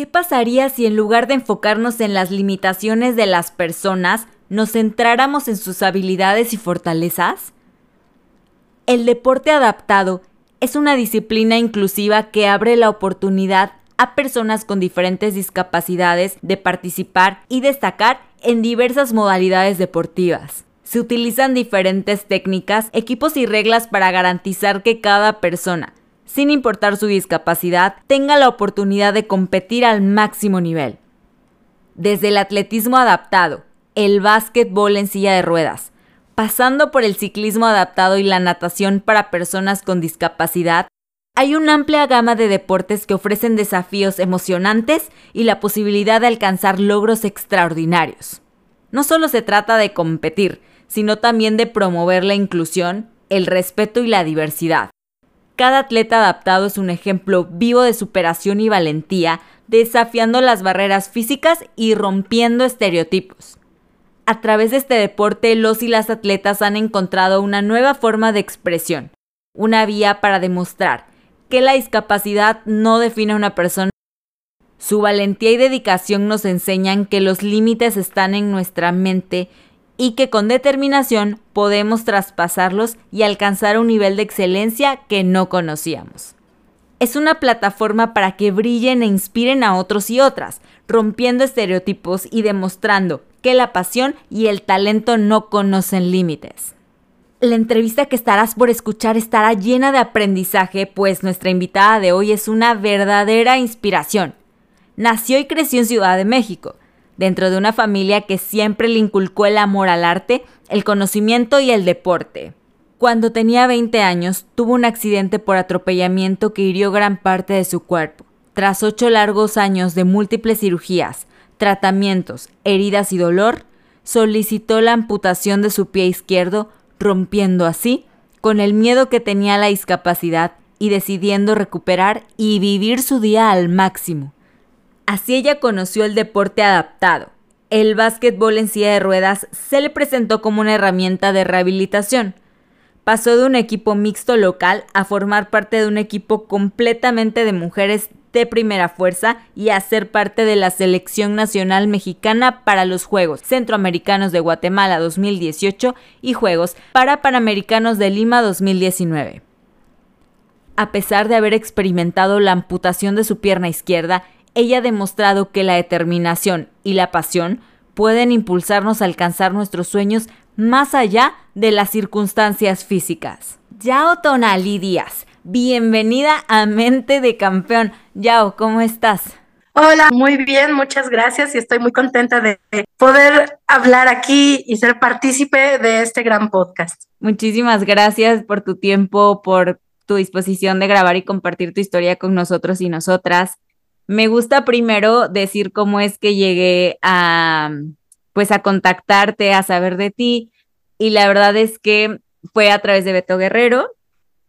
¿Qué pasaría si en lugar de enfocarnos en las limitaciones de las personas, nos centráramos en sus habilidades y fortalezas? El deporte adaptado es una disciplina inclusiva que abre la oportunidad a personas con diferentes discapacidades de participar y destacar en diversas modalidades deportivas. Se utilizan diferentes técnicas, equipos y reglas para garantizar que cada persona, sin importar su discapacidad, tenga la oportunidad de competir al máximo nivel. Desde el atletismo adaptado, el básquetbol en silla de ruedas, pasando por el ciclismo adaptado y la natación para personas con discapacidad, hay una amplia gama de deportes que ofrecen desafíos emocionantes y la posibilidad de alcanzar logros extraordinarios. No solo se trata de competir, sino también de promover la inclusión, el respeto y la diversidad. Cada atleta adaptado es un ejemplo vivo de superación y valentía, desafiando las barreras físicas y rompiendo estereotipos. A través de este deporte, los y las atletas han encontrado una nueva forma de expresión, una vía para demostrar que la discapacidad no define a una persona. Su valentía y dedicación nos enseñan que los límites están en nuestra mente y que con determinación podemos traspasarlos y alcanzar un nivel de excelencia que no conocíamos. Es una plataforma para que brillen e inspiren a otros y otras, rompiendo estereotipos y demostrando que la pasión y el talento no conocen límites. La entrevista que estarás por escuchar estará llena de aprendizaje, pues nuestra invitada de hoy es una verdadera inspiración. Nació y creció en Ciudad de México, dentro de una familia que siempre le inculcó el amor al arte, el conocimiento y el deporte. Cuando tenía 20 años, tuvo un accidente por atropellamiento que hirió gran parte de su cuerpo. Tras ocho largos años de múltiples cirugías, tratamientos, heridas y dolor, solicitó la amputación de su pie izquierdo, rompiendo así con el miedo que tenía la discapacidad y decidiendo recuperar y vivir su día al máximo. Así ella conoció el deporte adaptado. El básquetbol en silla de ruedas se le presentó como una herramienta de rehabilitación. Pasó de un equipo mixto local a formar parte de un equipo completamente de mujeres de primera fuerza y a ser parte de la selección nacional mexicana para los Juegos Centroamericanos de Guatemala 2018 y Juegos para Panamericanos de Lima 2019. A pesar de haber experimentado la amputación de su pierna izquierda, ella ha demostrado que la determinación y la pasión pueden impulsarnos a alcanzar nuestros sueños más allá de las circunstancias físicas. Yao Tonali Díaz, bienvenida a Mente de Campeón. Yao, ¿cómo estás? Hola, muy bien, muchas gracias y estoy muy contenta de poder hablar aquí y ser partícipe de este gran podcast. Muchísimas gracias por tu tiempo, por tu disposición de grabar y compartir tu historia con nosotros y nosotras. Me gusta primero decir cómo es que llegué a, pues, a contactarte, a saber de ti. Y la verdad es que fue a través de Beto Guerrero,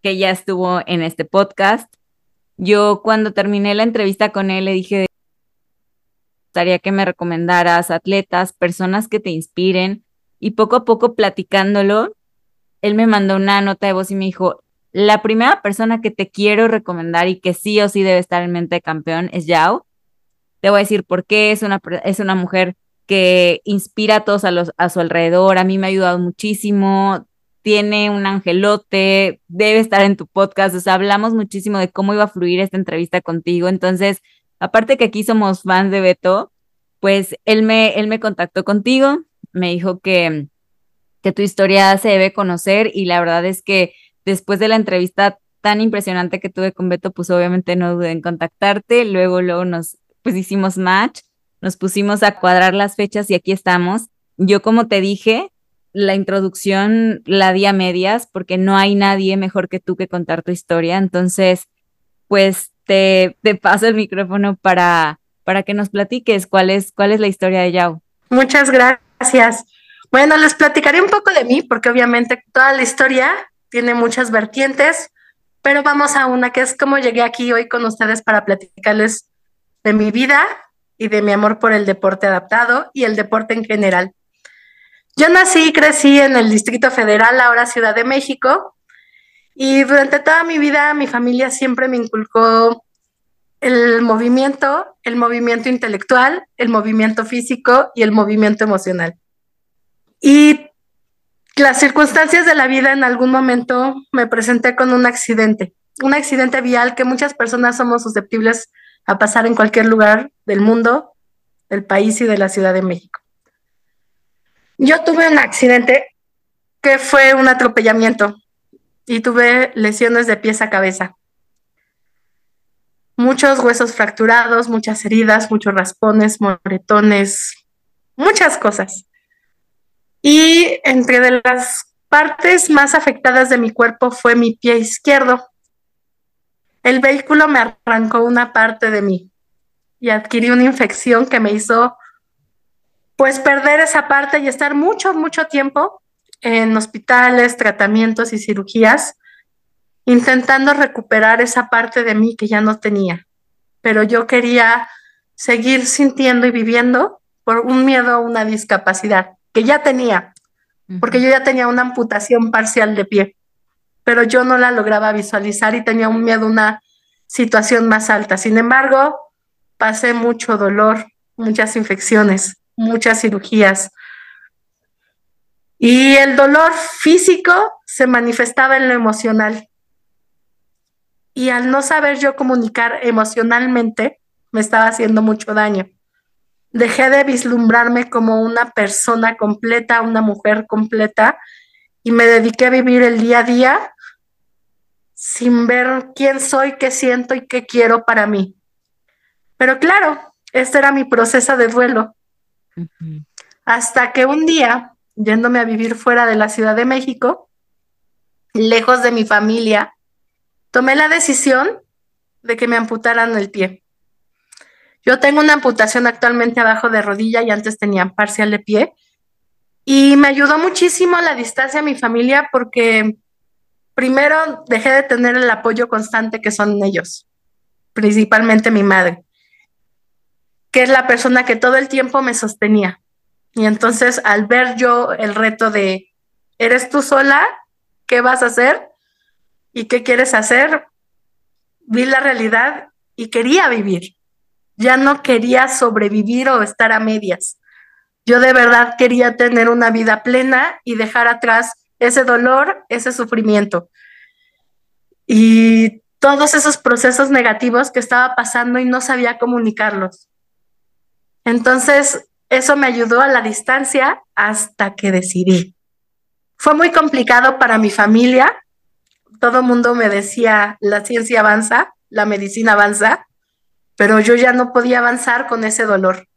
que ya estuvo en este podcast. Yo cuando terminé la entrevista con él le dije, gustaría que me recomendaras atletas, personas que te inspiren. Y poco a poco platicándolo, él me mandó una nota de voz y me dijo, la primera persona que te quiero recomendar y que sí o sí debe estar en mente de campeón es Yao. Te voy a decir por qué. Es una, es una mujer que inspira a todos a, su alrededor. A mí me ha ayudado muchísimo. Tiene un angelote. Debe estar en tu podcast. O sea, hablamos muchísimo de cómo iba a fluir esta entrevista contigo. Entonces, aparte que aquí somos fans de Beto, pues él me, él me contactó contigo me dijo que, que tu historia se debe conocer y la verdad es que después de la entrevista tan impresionante que tuve con Beto, pues obviamente no dudé en contactarte, luego, luego nos pues hicimos match, nos pusimos a cuadrar las fechas y aquí estamos. Yo como te dije, la introducción la di a medias porque no hay nadie mejor que tú que contar tu historia, entonces pues te, te paso el micrófono para, para que nos platiques cuál es, cuál es la historia de Yao. Muchas gracias. Bueno, les platicaré un poco de mí porque obviamente toda la historia tiene muchas vertientes, pero vamos a una que es cómo llegué aquí hoy con ustedes para platicarles de mi vida y de mi amor por el deporte adaptado y el deporte en general. Yo nací y crecí en el Distrito Federal, ahora Ciudad de México, y durante toda mi vida mi familia siempre me inculcó el movimiento, el movimiento intelectual, el movimiento físico y el movimiento emocional. Y las circunstancias de la vida en algún momento me presenté con un accidente, un accidente vial que muchas personas somos susceptibles a pasar en cualquier lugar del mundo, del país y de la Ciudad de México. Yo tuve un accidente que fue un atropellamiento y tuve lesiones de pies a cabeza. Muchos huesos fracturados, muchas heridas, muchos raspones, moretones, muchas cosas. Y entre las partes más afectadas de mi cuerpo fue mi pie izquierdo. El vehículo me arrancó una parte de mí y adquirí una infección que me hizo pues perder esa parte y estar mucho, mucho tiempo en hospitales, tratamientos y cirugías, intentando recuperar esa parte de mí que ya no tenía. Pero yo quería seguir sintiendo y viviendo por un miedo a una discapacidad que ya tenía, porque yo ya tenía una amputación parcial de pie, pero yo no la lograba visualizar y tenía un miedo a una situación más alta. Sin embargo, pasé mucho dolor, muchas infecciones, muchas cirugías. Y el dolor físico se manifestaba en lo emocional. Y al no saber yo comunicar emocionalmente, me estaba haciendo mucho daño. Dejé de vislumbrarme como una persona completa, una mujer completa, y me dediqué a vivir el día a día sin ver quién soy, qué siento y qué quiero para mí. Pero claro, este era mi proceso de duelo. Hasta que un día, yéndome a vivir fuera de la Ciudad de México, lejos de mi familia, tomé la decisión de que me amputaran el pie. Yo tengo una amputación actualmente abajo de rodilla y antes tenía parcial de pie. Y me ayudó muchísimo la distancia a mi familia porque primero dejé de tener el apoyo constante que son ellos, principalmente mi madre, que es la persona que todo el tiempo me sostenía. Y entonces al ver yo el reto de, ¿eres tú sola? ¿Qué vas a hacer? ¿Y qué quieres hacer? Vi la realidad y quería vivir ya no quería sobrevivir o estar a medias. Yo de verdad quería tener una vida plena y dejar atrás ese dolor, ese sufrimiento. Y todos esos procesos negativos que estaba pasando y no sabía comunicarlos. Entonces, eso me ayudó a la distancia hasta que decidí. Fue muy complicado para mi familia. Todo el mundo me decía, la ciencia avanza, la medicina avanza, pero yo ya no podía avanzar con ese dolor.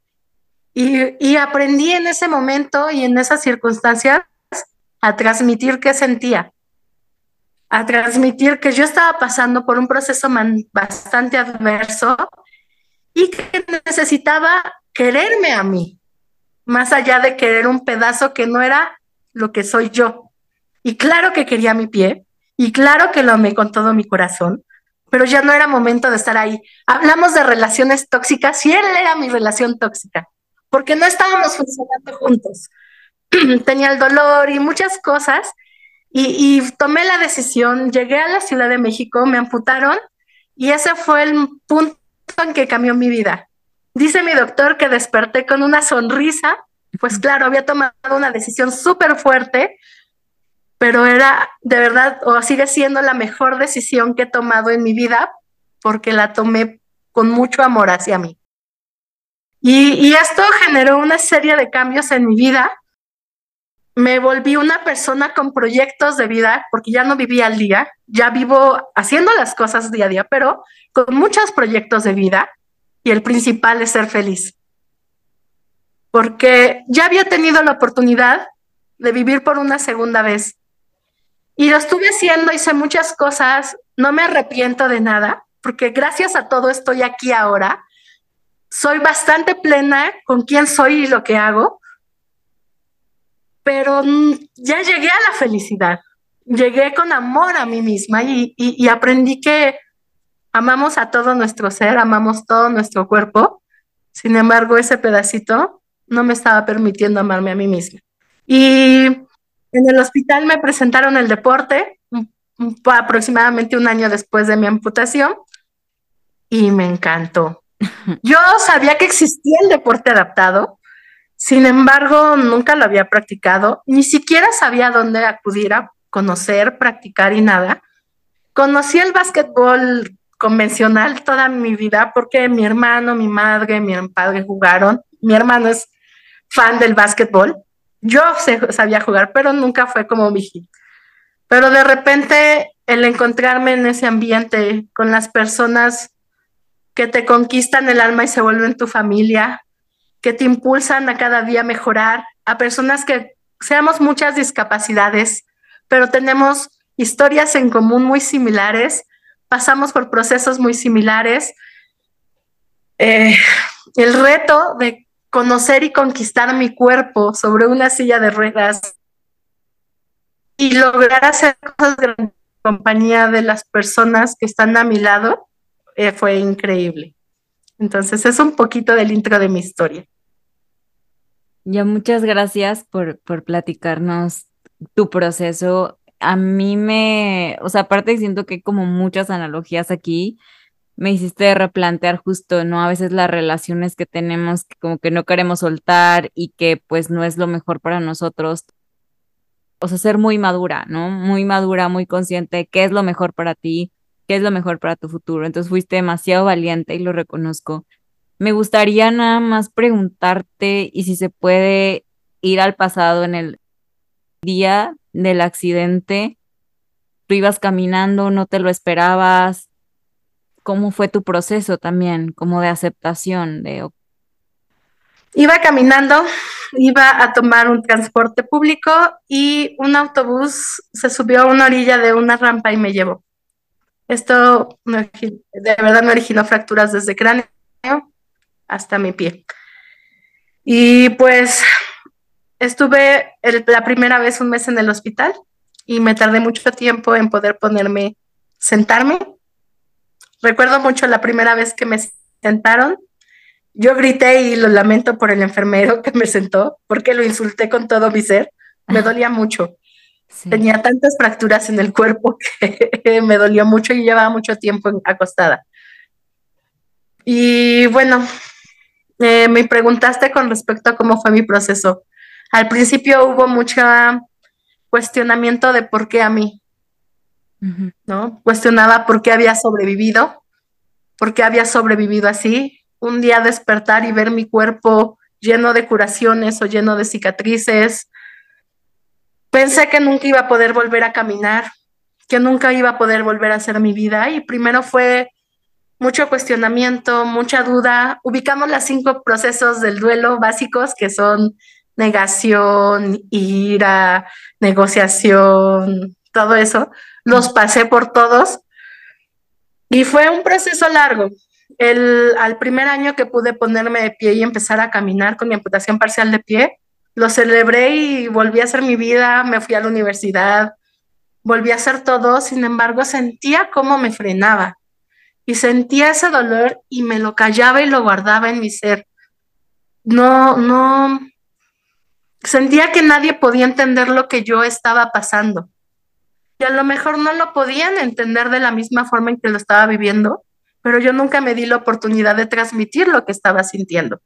Y, aprendí en ese momento y en esas circunstancias a transmitir qué sentía, a transmitir que yo estaba pasando por un proceso bastante adverso y que necesitaba quererme a mí, más allá de querer un pedazo que no era lo que soy yo. Y claro que quería mi pie, y claro que lo amé con todo mi corazón, pero ya no era momento de estar ahí. Hablamos de relaciones tóxicas y él era mi relación tóxica, porque no estábamos funcionando juntos. Tenía el dolor y muchas cosas y, y tomé la decisión, llegué a la Ciudad de México, me amputaron y ese fue el punto en que cambió mi vida. Dice mi doctor que desperté con una sonrisa, pues claro, había tomado una decisión súper fuerte, pero era de verdad o sigue siendo la mejor decisión que he tomado en mi vida porque la tomé con mucho amor hacia mí. Y, esto generó una serie de cambios en mi vida me volví una persona con proyectos de vida, porque ya no vivía al día, ya vivo haciendo las cosas día a día, pero con muchos proyectos de vida y el principal es ser feliz. Porque ya había tenido la oportunidad de vivir por una segunda vez. Y lo estuve haciendo, hice muchas cosas, no me arrepiento de nada, porque gracias a todo estoy aquí ahora. Soy bastante plena con quién soy y lo que hago pero ya llegué a la felicidad, llegué con amor a mí misma y, aprendí que amamos a todo nuestro ser, amamos todo nuestro cuerpo, sin embargo ese pedacito no me estaba permitiendo amarme a mí misma. Y en el hospital me presentaron el deporte aproximadamente un año después de mi amputación y me encantó. Yo sabía que existía el deporte adaptado, sin embargo, nunca lo había practicado, ni siquiera sabía dónde acudir a conocer, practicar y nada. Conocí el básquetbol convencional toda mi vida porque mi hermano, mi madre, mi padre jugaron. Mi hermano es fan del básquetbol. Yo sabía jugar, pero nunca fue como mi hit. Pero de repente el encontrarme en ese ambiente con las personas que te conquistan el alma y se vuelven tu familia, que te impulsan a cada día mejorar, a personas que seamos muchas discapacidades, pero tenemos historias en común muy similares, pasamos por procesos muy similares. Eh, el reto de conocer y conquistar mi cuerpo sobre una silla de ruedas y lograr hacer cosas en compañía de las personas que están a mi lado eh, fue increíble. Entonces es un poquito del intro de mi historia. Ya muchas gracias por, por platicarnos tu proceso. A mí me, o sea, aparte siento que hay como muchas analogías aquí, me hiciste replantear justo, ¿no? A veces las relaciones que tenemos que como que no queremos soltar y que pues no es lo mejor para nosotros. O sea, ser muy madura, ¿no? Muy madura, muy consciente de qué es lo mejor para ti, qué es lo mejor para tu futuro. Entonces fuiste demasiado valiente y lo reconozco. Me gustaría nada más preguntarte y si se puede ir al pasado en el día del accidente. Tú ibas caminando, no te lo esperabas. ¿Cómo fue tu proceso también, como de aceptación? Iba caminando, iba a tomar un transporte público y un autobús se subió a una orilla de una rampa y me llevó. Esto de verdad me originó fracturas desde cráneo, hasta mi pie. Y pues estuve la primera vez un mes en el hospital y me tardé mucho tiempo en poder ponerme, sentarme. Recuerdo mucho la primera vez que me sentaron. Yo grité y lo lamento por el enfermero que me sentó porque lo insulté con todo mi ser. Me dolía mucho. Tenía tantas fracturas en el cuerpo que me dolió mucho y llevaba mucho tiempo acostada. Y bueno, eh, me preguntaste con respecto a cómo fue mi proceso. Al principio hubo mucho cuestionamiento de por qué a mí, ¿no? Cuestionaba por qué había sobrevivido, por qué había sobrevivido así. Un día despertar y ver mi cuerpo lleno de curaciones o lleno de cicatrices. Pensé que nunca iba a poder volver a caminar, que nunca iba a poder volver a hacer mi vida y primero fue mucho cuestionamiento, mucha duda. Ubicamos los cinco procesos del duelo básicos que son negación, ira, negociación, todo eso. Los pasé por todos y fue un proceso largo. El, al primer año que pude ponerme de pie y empezar a caminar con mi amputación parcial de pie, lo celebré y volví a hacer mi vida, me fui a la universidad, volví a hacer todo, sin embargo sentía cómo me frenaba y sentía ese dolor y me lo callaba y lo guardaba en mi ser. No, no, sentía que nadie podía entender lo que yo estaba pasando. Y a lo mejor no lo podían entender de la misma forma en que lo estaba viviendo, pero yo nunca me di la oportunidad de transmitir lo que estaba sintiendo.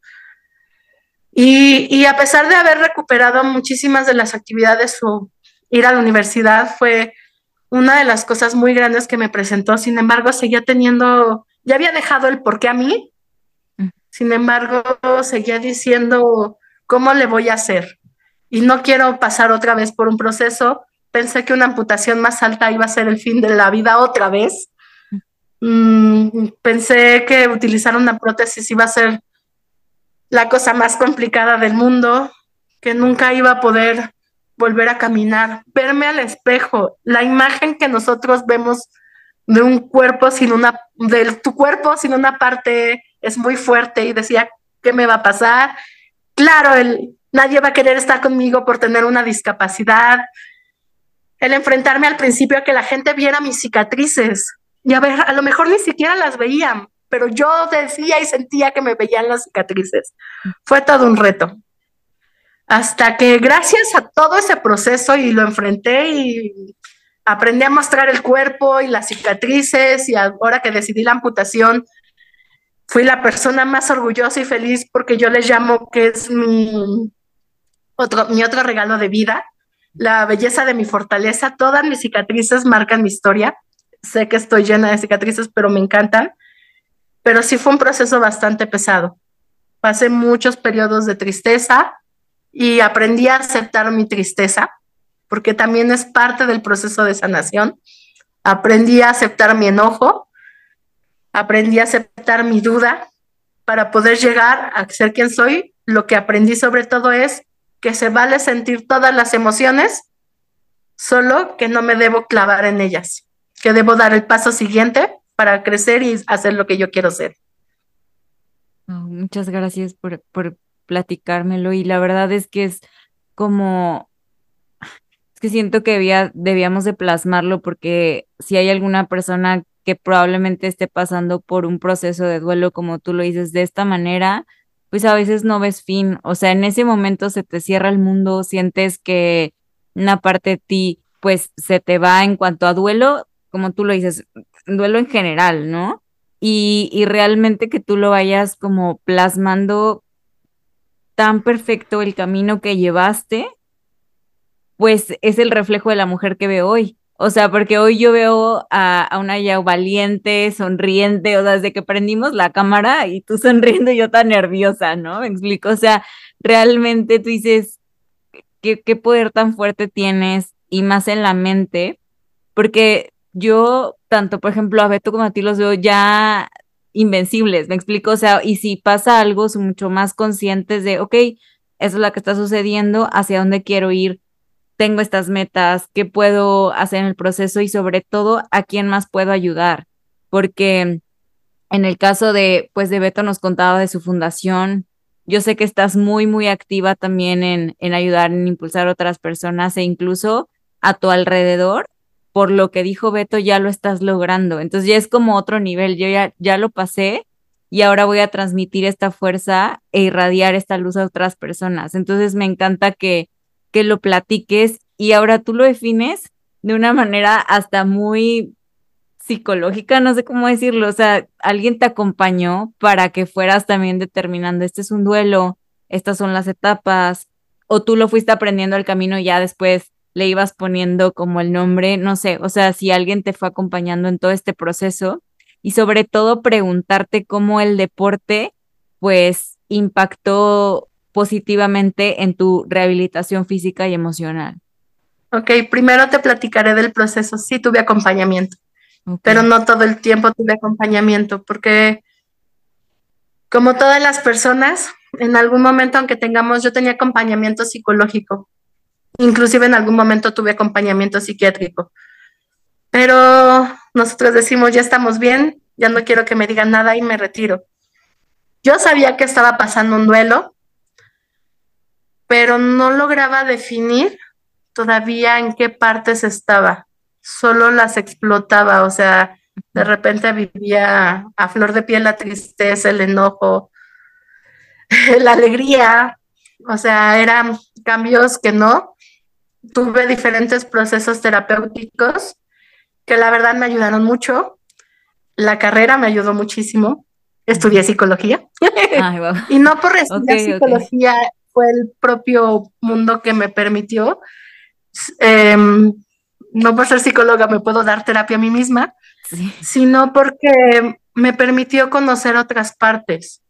Y, y a pesar de haber recuperado muchísimas de las actividades o ir a la universidad, fue una de las cosas muy grandes que me presentó. Sin embargo, seguía teniendo, ya había dejado el por qué a mí. Sin embargo, seguía diciendo, ¿cómo le voy a hacer? y no quiero pasar otra vez por un proceso. Pensé que una amputación más alta iba a ser el fin de la vida otra vez. Mm, pensé que utilizar una prótesis iba a ser la cosa más complicada del mundo, que nunca iba a poder volver a caminar, verme al espejo, la imagen que nosotros vemos de un cuerpo sin una, de tu cuerpo sin una parte es muy fuerte y decía, ¿qué me va a pasar? Claro, el, nadie va a querer estar conmigo por tener una discapacidad. El enfrentarme al principio a que la gente viera mis cicatrices y a ver, a lo mejor ni siquiera las veían, pero yo decía y sentía que me veían las cicatrices. Fue todo un reto. Hasta que gracias a todo ese proceso y lo enfrenté y aprendí a mostrar el cuerpo y las cicatrices y ahora que decidí la amputación, fui la persona más orgullosa y feliz porque yo les llamo que es mi otro, mi otro regalo de vida, la belleza de mi fortaleza. Todas mis cicatrices marcan mi historia. Sé que estoy llena de cicatrices, pero me encantan. Pero sí fue un proceso bastante pesado. Pasé muchos periodos de tristeza, y aprendí a aceptar mi tristeza, porque también es parte del proceso de sanación. Aprendí a aceptar mi enojo, aprendí a aceptar mi duda para poder llegar a ser quien soy. Lo que aprendí sobre todo es que se vale sentir todas las emociones, solo que no me debo clavar en ellas, que debo dar el paso siguiente para crecer y hacer lo que yo quiero ser. muchas gracias por, por, platicármelo y la verdad es que es como, es que siento que debíamos de plasmarlo porque si hay alguna persona que probablemente esté pasando por un proceso de duelo, como tú lo dices, de esta manera, pues a veces no ves fin, o sea, en ese momento se te cierra el mundo, sientes que una parte de ti pues se te va en cuanto a duelo, como tú lo dices, duelo en general, ¿no? Y, y realmente que tú lo vayas como plasmando tan perfecto el camino que llevaste, pues es el reflejo de la mujer que veo hoy. O sea, porque hoy yo veo a, una ya valiente, sonriente, o sea, desde que prendimos la cámara y tú sonriendo y yo tan nerviosa, ¿no? Me explico, o sea, realmente tú dices, ¿qué, qué poder tan fuerte tienes y más en la mente? Porque yo, tanto por ejemplo a Beto como a ti los veo ya invencibles, me explico, o sea, y si pasa algo, son mucho más conscientes de, ok, eso es lo que está sucediendo, hacia dónde quiero ir, tengo estas metas, qué puedo hacer en el proceso y sobre todo a quién más puedo ayudar, porque en el caso de, pues, de Beto nos contaba de su fundación, yo sé que estás muy, muy activa también en, en ayudar, en impulsar a otras personas e incluso a tu alrededor por lo que dijo Beto, ya lo estás logrando. Entonces ya es como otro nivel, yo ya, ya lo pasé y ahora voy a transmitir esta fuerza e irradiar esta luz a otras personas. Entonces me encanta que, que lo platiques y ahora tú lo defines de una manera hasta muy psicológica, no sé cómo decirlo, o sea, alguien te acompañó para que fueras también determinando, este es un duelo, estas son las etapas, o tú lo fuiste aprendiendo al camino y ya después le ibas poniendo como el nombre, no sé, o sea, si alguien te fue acompañando en todo este proceso y sobre todo preguntarte cómo el deporte pues impactó positivamente en tu rehabilitación física y emocional. Ok, primero te platicaré del proceso. Sí, tuve acompañamiento, pero no todo el tiempo tuve acompañamiento, porque como todas las personas, en algún momento, aunque tengamos, yo tenía acompañamiento psicológico, Inclusive en algún momento tuve acompañamiento psiquiátrico. Pero nosotros decimos, ya estamos bien, ya no quiero que me digan nada y me retiro. Yo sabía que estaba pasando un duelo, pero no lograba definir todavía en qué partes estaba. Solo las explotaba, o sea, de repente vivía a flor de piel la tristeza, el enojo, la alegría, o sea, eran cambios que no, tuve diferentes procesos terapéuticos que la verdad me ayudaron mucho. La carrera me ayudó muchísimo. Estudié psicología. y no por estudiar psicología fue el propio mundo que me permitió. Em, no por ser psicóloga me puedo dar terapia a mí misma, sino porque me permitió conocer otras partes.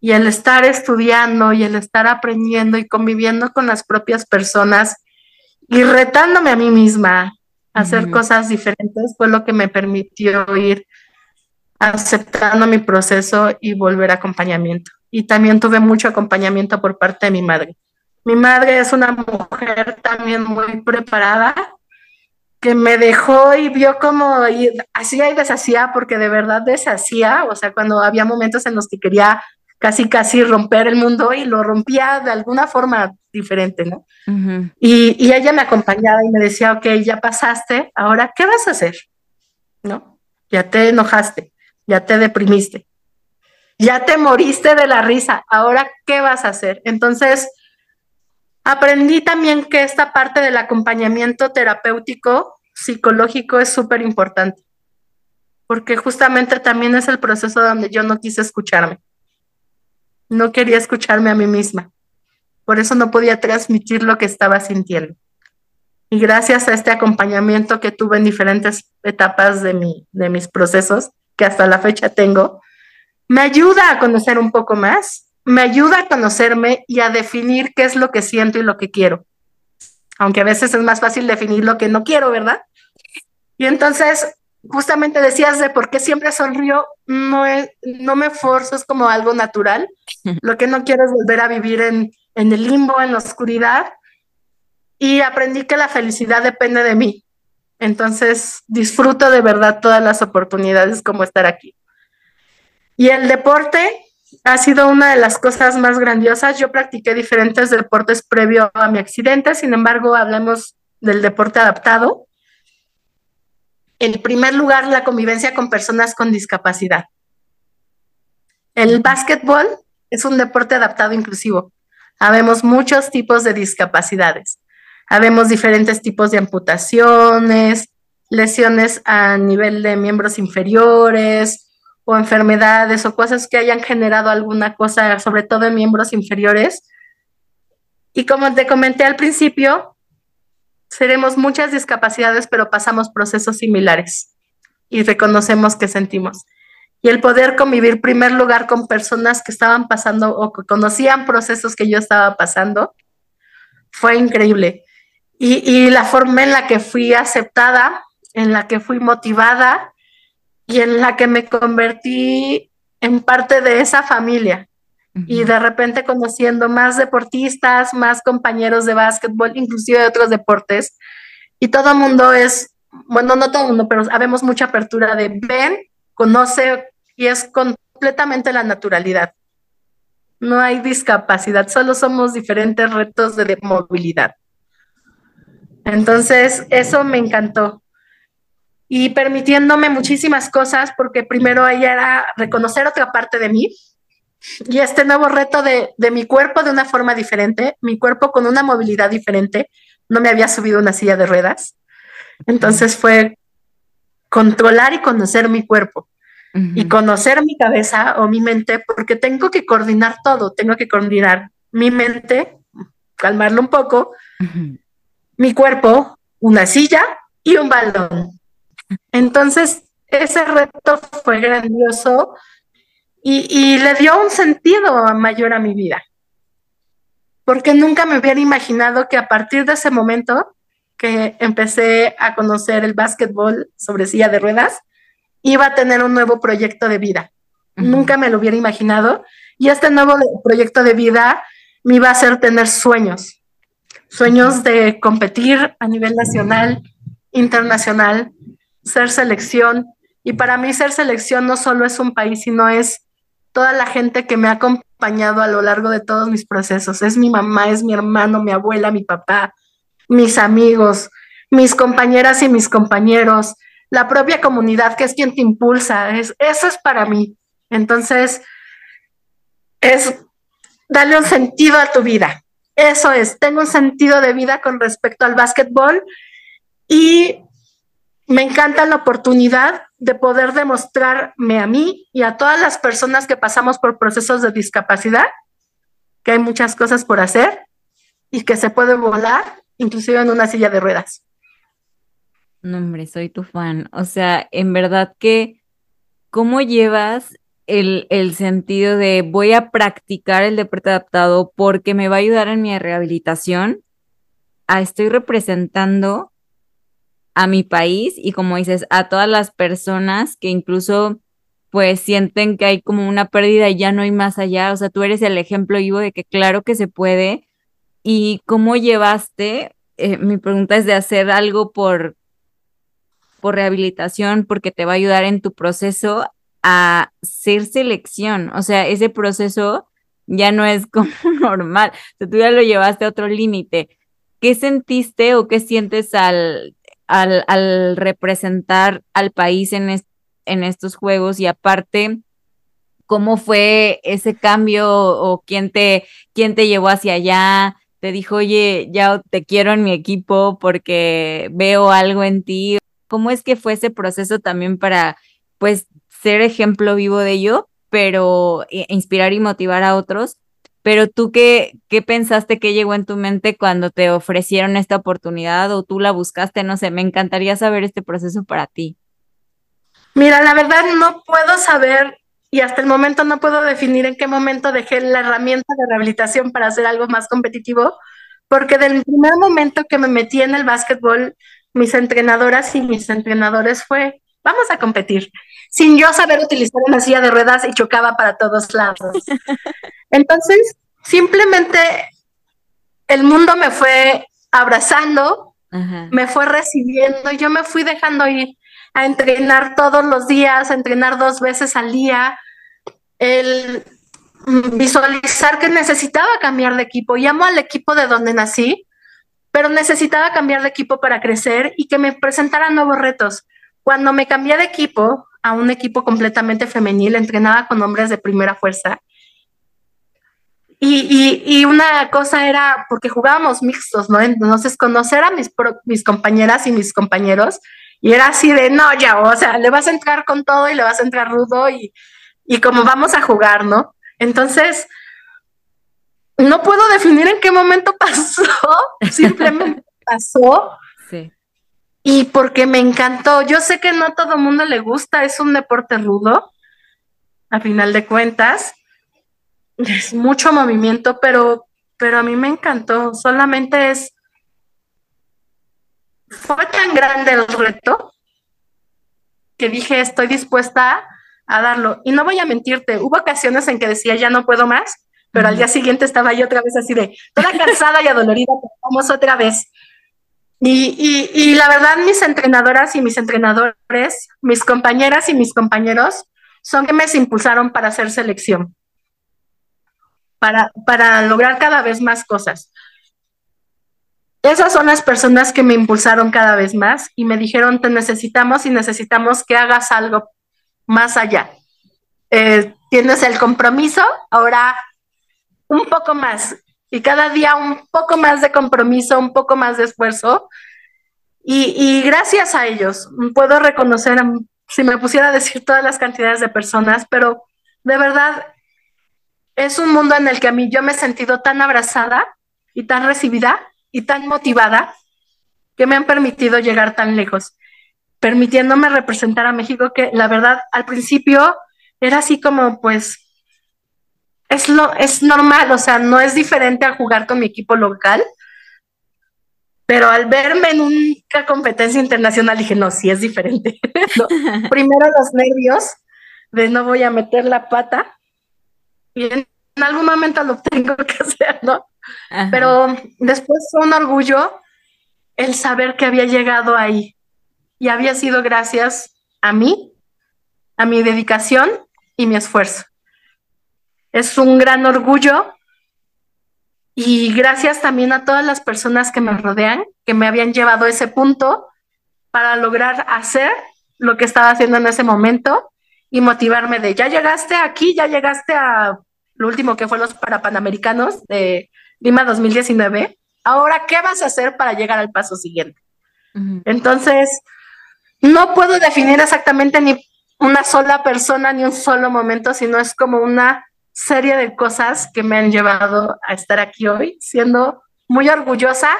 y el estar estudiando y el estar aprendiendo y conviviendo con las propias personas y retándome a mí misma a hacer cosas diferentes fue lo que me permitió ir aceptando mi proceso y volver a acompañamiento. Y también tuve mucho acompañamiento por parte de mi madre. Mi madre es una mujer también muy preparada que me dejó y vio como hacía y deshacía porque de verdad deshacía, o sea, cuando había momentos en los que quería casi casi romper el mundo y lo rompía de alguna forma diferente, ¿no? y, y, ella me acompañaba y me decía, ok, ya pasaste, ahora, ¿qué vas a hacer? ¿No? Ya te enojaste, ya te deprimiste, ya te moriste de la risa, ahora, ¿qué vas a hacer? Entonces, aprendí también que esta parte del acompañamiento terapéutico psicológico es súper importante, porque justamente también es el proceso donde yo no quise escucharme no quería escucharme a mí misma. Por eso no podía transmitir lo que estaba sintiendo. Y gracias a este acompañamiento que tuve en diferentes etapas de, mi, de mis procesos, que hasta la fecha tengo, me ayuda a conocer un poco más, me ayuda a conocerme y a definir qué es lo que siento y lo que quiero. Aunque a veces es más fácil definir lo que no quiero, ¿verdad? Y entonces justamente decías de por qué siempre sonrío, no, es, no me forzo, es como algo natural. Lo que no quiero es volver a vivir en, en el limbo, en la oscuridad. Y aprendí que la felicidad depende de mí. Entonces disfruto de verdad todas las oportunidades como estar aquí. Y el deporte ha sido una de las cosas más grandiosas. Yo practiqué diferentes deportes previo a mi accidente, sin embargo, hablamos del deporte adaptado en primer lugar, la convivencia con personas con discapacidad. El básquetbol es un deporte adaptado inclusivo. Habemos muchos tipos de discapacidades. Habemos diferentes tipos de amputaciones, lesiones a nivel de miembros inferiores o enfermedades o cosas que hayan generado alguna cosa, sobre todo en miembros inferiores. Y como te comenté al principio, seremos muchas discapacidades, pero pasamos procesos similares y reconocemos que sentimos. Y el poder convivir, primer lugar, con personas que estaban pasando o que conocían procesos que yo estaba pasando, fue increíble. Y, y la forma en la que fui aceptada, en la que fui motivada y en la que me convertí en parte de esa familia y de repente conociendo más deportistas, más compañeros de básquetbol, inclusive de otros deportes, y todo el mundo es, bueno, no todo el mundo, pero habemos mucha apertura de ven, conoce, y es completamente la naturalidad. No hay discapacidad, solo somos diferentes retos de movilidad. Entonces, eso me encantó. Y permitiéndome muchísimas cosas, porque primero ahí era reconocer otra parte de mí, y este nuevo reto de, mi cuerpo de una forma diferente, mi cuerpo con una movilidad diferente, no me había subido una silla de ruedas. Entonces fue controlar y conocer mi cuerpo y conocer mi cabeza o mi mente, porque tengo que coordinar todo, tengo que coordinar mi mente, calmarlo un poco, mi cuerpo, una silla y un balón. Entonces, ese reto fue grandioso y, le dio un sentido mayor a mi vida. Porque nunca me hubiera imaginado que a partir de ese momento que empecé a conocer el básquetbol sobre silla de ruedas, iba a tener un nuevo proyecto de vida. Nunca me lo hubiera imaginado. Y este nuevo proyecto de vida me iba a hacer tener sueños. Sueños de competir a nivel nacional, internacional, ser selección. Y para mí ser selección no solo es un país, sino es toda la gente que me ha acompañado a lo largo de todos mis procesos. Es mi mamá, es mi hermano, mi abuela, mi papá, mis amigos, mis compañeras y mis compañeros, la propia comunidad que es quien te impulsa. Es, eso es para mí. Entonces, es darle un sentido a tu vida. Eso es, tengo un sentido de vida con respecto al básquetbol y me encanta la oportunidad de poder demostrarme a mí y a todas las personas que pasamos por procesos de discapacidad que hay muchas cosas por hacer y que se puede volar, inclusive en una silla de ruedas. No, hombre, soy tu fan. O sea, en verdad que, ¿cómo llevas el, el, sentido de voy a practicar el deporte adaptado porque me va a ayudar en mi rehabilitación, a estoy representando a mi país y como dices, a todas las personas que incluso pues sienten que hay como una pérdida y ya no hay más allá. O sea, tú eres el ejemplo vivo de que claro que se puede. ¿Y cómo llevaste? Eh, mi pregunta es de hacer algo por, por rehabilitación, porque te va a ayudar en tu proceso a ser selección. O sea, ese proceso ya no es como normal. O sea, tú ya lo llevaste a otro límite. ¿Qué sentiste o qué sientes al, al, al representar al país en, este en estos juegos y aparte, ¿cómo fue ese cambio o quién te, quién te llevó hacia allá? Te dijo, oye, ya te quiero en mi equipo porque veo algo en ti. ¿Cómo es que fue ese proceso también para, pues, ser ejemplo vivo de ello, pero e, inspirar y motivar a otros? Pero tú, qué, ¿qué pensaste que llegó en tu mente cuando te ofrecieron esta oportunidad o tú la buscaste? No sé, me encantaría saber este proceso para ti. Mira, la verdad no puedo saber y hasta el momento no puedo definir en qué momento dejé la herramienta de rehabilitación para hacer algo más competitivo, porque del primer momento que me metí en el básquetbol, mis entrenadoras y mis entrenadores fue, vamos a competir, sin yo saber utilizar una silla de ruedas y chocaba para todos lados. Entonces, simplemente el mundo me fue abrazando, me fue recibiendo y yo me fui dejando ir a entrenar todos los días, a entrenar dos veces al día, el visualizar que necesitaba cambiar de equipo. Llamo al equipo de donde nací, pero necesitaba cambiar de equipo para crecer y que me presentaran nuevos retos. Cuando me cambié de equipo a un equipo completamente femenil, entrenaba con hombres de primera fuerza. Y, y, una cosa era, porque jugábamos mixtos, ¿no? Entonces, conocer a mis, mis compañeras y mis compañeros y era así de, no, ya, o sea, le vas a entrar con todo y le vas a entrar rudo y, y como vamos a jugar, ¿no? Entonces, no puedo definir en qué momento pasó, simplemente pasó. Y porque me encantó. Yo sé que no a todo mundo le gusta, es un deporte rudo, a final de cuentas. Es mucho movimiento, pero, pero a mí me encantó. Solamente es fue tan grande el reto que dije, estoy dispuesta a darlo. Y no voy a mentirte, hubo ocasiones en que decía, ya no puedo más, pero al día siguiente estaba yo otra vez así de, toda cansada y adolorida, vamos otra vez. Y, la verdad, mis entrenadoras y mis entrenadores, mis compañeras y mis compañeros, son que me impulsaron para hacer selección, para, para lograr cada vez más cosas. Esas son las personas que me impulsaron cada vez más y me dijeron, te necesitamos y necesitamos que hagas algo más allá. Eh, tienes el compromiso, ahora un poco más y cada día un poco más de compromiso, un poco más de esfuerzo. Y, gracias a ellos puedo reconocer, si me pusiera a decir todas las cantidades de personas, pero de verdad es un mundo en el que a mí yo me he sentido tan abrazada y tan recibida y tan motivada que me han permitido llegar tan lejos, permitiéndome representar a México que la verdad al principio era así como pues es lo es normal, o sea, no es diferente a jugar con mi equipo local. Pero al verme en una competencia internacional dije, no, sí es diferente. Primero los nervios de no voy a meter la pata y en algún momento lo tengo que hacer, ¿no? Pero después fue un orgullo el saber que había llegado ahí y había sido gracias a mí, a mi dedicación y mi esfuerzo. Es un gran orgullo. Y gracias también a todas las personas que me rodean, que me habían llevado a ese punto para lograr hacer lo que estaba haciendo en ese momento y motivarme de, ya llegaste aquí, ya llegaste a lo último que fue los para Panamericanos de Lima 2019, ahora, ¿qué vas a hacer para llegar al paso siguiente? Entonces, no puedo definir exactamente ni una sola persona ni un solo momento, sino es como una serie de cosas que me han llevado a estar aquí hoy, siendo muy orgullosa.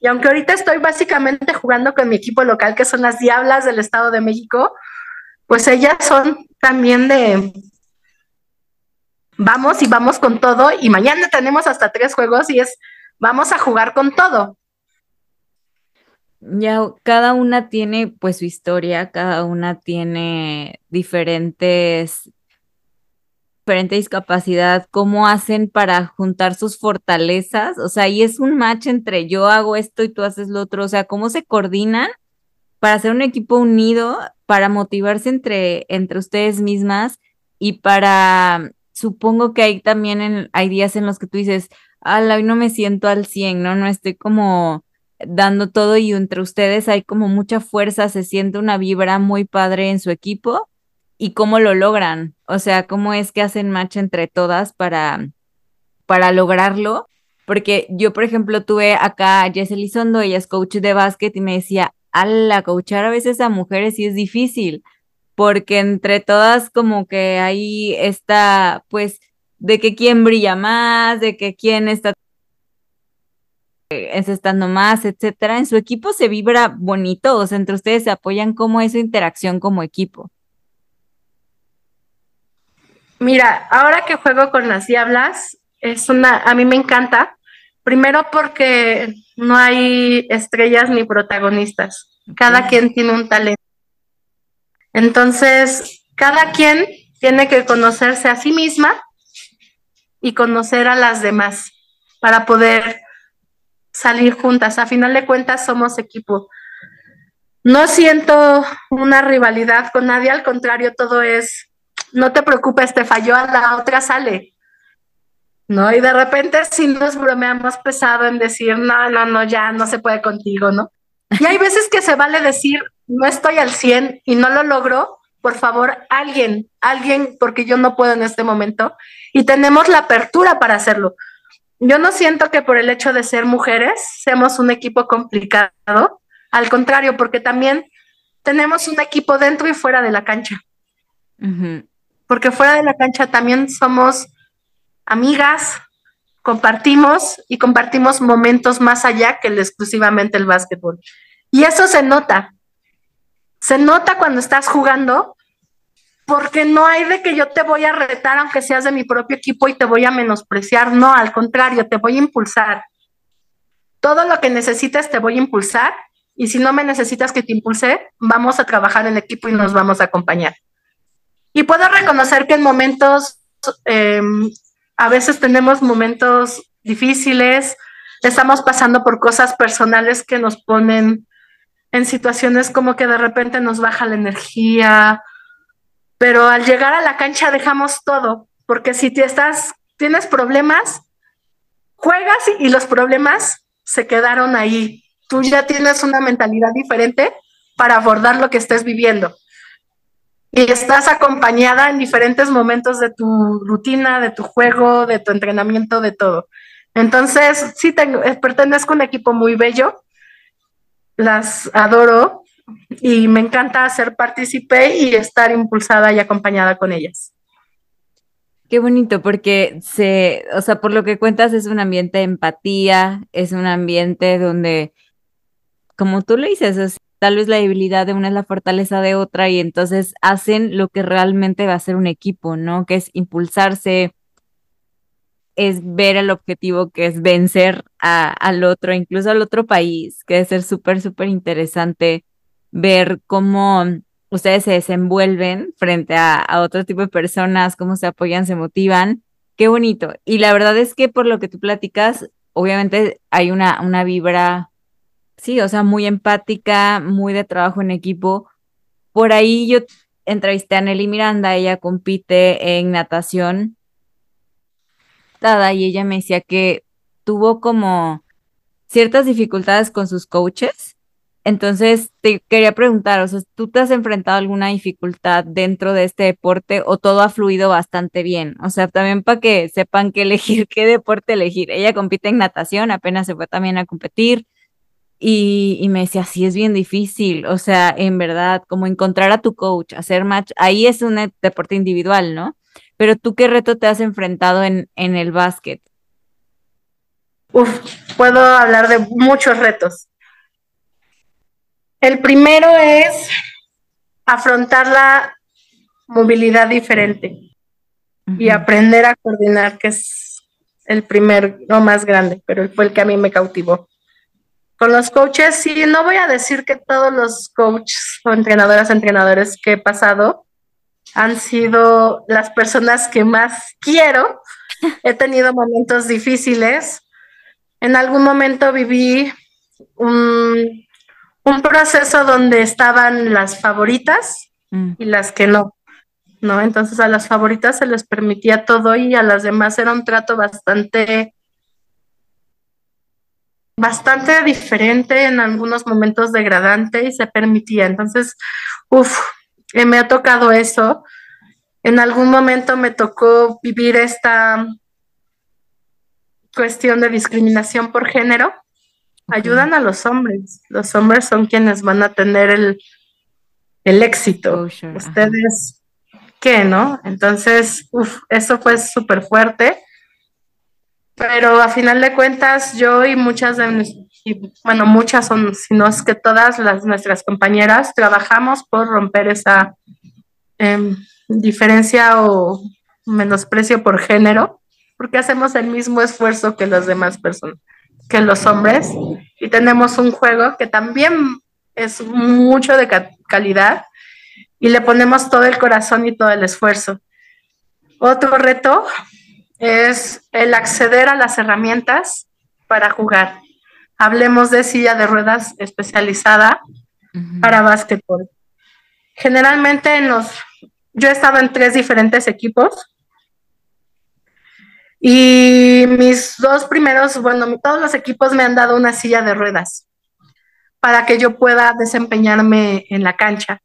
Y aunque ahorita estoy básicamente jugando con mi equipo local, que son las Diablas del Estado de México, pues ellas son también de, vamos y vamos con todo y mañana tenemos hasta tres juegos y es, vamos a jugar con todo. Ya cada una tiene pues su historia, cada una tiene diferentes diferente discapacidad, cómo hacen para juntar sus fortalezas, o sea, y es un match entre yo hago esto y tú haces lo otro, o sea, cómo se coordinan para hacer un equipo unido, para motivarse entre, entre ustedes mismas y para, supongo que hay también hay días en los que tú dices, hoy no me siento al 100, ¿no? No estoy como dando todo y entre ustedes hay como mucha fuerza, se siente una vibra muy padre en su equipo y cómo lo logran, o sea, cómo es que hacen match entre todas para, para lograrlo. Porque yo, por ejemplo, tuve acá a Jess Elizondo, ella es coach de básquet y me decía, la coachar a veces a mujeres sí es difícil, porque entre todas como que ahí está, pues, de que quién brilla más, de que quién está estando más, etcétera. En su equipo se vibra bonito, o sea, entre ustedes se apoyan como esa interacción como equipo. Mira, ahora que juego con las diablas, es una, a mí me encanta. Primero porque no hay estrellas ni protagonistas. Cada quien tiene un talento. Entonces, cada quien tiene que conocerse a sí misma y conocer a las demás para poder salir juntas. A final de cuentas, somos equipo. No siento una rivalidad con nadie, al contrario, todo es no te preocupes, te falló, a la otra sale. ¿No? Y de repente sí nos bromeamos pesado en decir, no, no, no, ya no se puede contigo, ¿no? Y hay veces que se vale decir, no estoy al 100 y no lo logro, por favor, alguien, alguien, porque yo no puedo en este momento. Y tenemos la apertura para hacerlo. Yo no siento que por el hecho de ser mujeres seamos un equipo complicado, al contrario, porque también tenemos un equipo dentro y fuera de la cancha porque fuera de la cancha también somos amigas, compartimos y compartimos momentos más allá que el, exclusivamente el básquetbol. Y eso se nota. Se nota cuando estás jugando porque no hay de que yo te voy a retar aunque seas de mi propio equipo y te voy a menospreciar. No, al contrario, te voy a impulsar. Todo lo que necesites te voy a impulsar y si no me necesitas que te impulse, vamos a trabajar en equipo y nos vamos a acompañar. Y puedo reconocer que en momentos, em, a veces tenemos momentos difíciles, estamos pasando por cosas personales que nos ponen en situaciones como que de repente nos baja la energía, pero al llegar a la cancha dejamos todo, porque si te estás, tienes problemas, juegas y los problemas se quedaron ahí. Tú ya tienes una mentalidad diferente para abordar lo que estés viviendo y estás acompañada en diferentes momentos de tu rutina, de tu juego, de tu entrenamiento, de todo. Entonces, sí, tengo, eh, pertenezco a un equipo muy bello, las adoro y me encanta ser partícipe y estar impulsada y acompañada con ellas. Qué bonito, porque se, o sea, por lo que cuentas, es un ambiente de empatía, es un ambiente donde, como tú le dices, es, tal vez la debilidad de una es la fortaleza de otra y entonces hacen lo que realmente va a ser un equipo, ¿no? Que es impulsarse, es ver el objetivo que es vencer al otro, incluso al otro país, que debe ser súper, súper interesante ver cómo ustedes se desenvuelven frente a, a otro tipo de personas, cómo se apoyan, se motivan. Qué bonito. Y la verdad es que por lo que tú platicas, obviamente hay una, una vibra Sí, o sea, muy empática, muy de trabajo en equipo. Por ahí yo entrevisté a Nelly Miranda, ella compite en natación. Y ella me decía que tuvo como ciertas dificultades con sus coaches. Entonces, te quería preguntar, o sea, ¿tú te has enfrentado alguna dificultad dentro de este deporte o todo ha fluido bastante bien? O sea, también para que sepan qué elegir, qué deporte elegir. Ella compite en natación, apenas se fue también a competir. Y, me decía, sí, es bien difícil, o sea, en verdad, como encontrar a tu coach, hacer match, ahí es un deporte individual, ¿no? Pero tú qué reto te has enfrentado en, en el básquet? Uf, puedo hablar de muchos retos. El primero es afrontar la movilidad diferente. y aprender a coordinar, que es el primer, no más grande, pero fue el que a mí me cautivó. Con los coaches, sí, no voy a decir que todos los coaches o entrenadoras, entrenadores que he pasado han sido las personas que más quiero. He tenido momentos difíciles. En algún momento viví un, un proceso donde estaban las favoritas mm. y las que no. ¿no? Entonces a las favoritas se les permitía todo y a las demás era un trato bastante bastante diferente, en algunos momentos degradante y se permitía. Entonces, uff, eh, me ha tocado eso. En algún momento me tocó vivir esta cuestión de discriminación por género. Ayudan a los hombres. Los hombres son quienes van a tener el, el éxito. Ustedes qué, ¿no? Entonces, uff, eso fue súper fuerte. Pero a final de cuentas, yo y muchas de bueno, muchas son, si no es que todas las nuestras compañeras, trabajamos por romper esa em, diferencia o menosprecio por género, porque hacemos el mismo esfuerzo que las demás personas, que los hombres, y tenemos un juego que también es mucho de calidad y le ponemos todo el corazón y todo el esfuerzo. Otro reto es el acceder a las herramientas para jugar. Hablemos de silla de ruedas especializada para básquetbol. Generalmente en los, yo he estado en tres diferentes equipos y mis dos primeros, bueno, todos los equipos me han dado una silla de ruedas para que yo pueda desempeñarme en la cancha.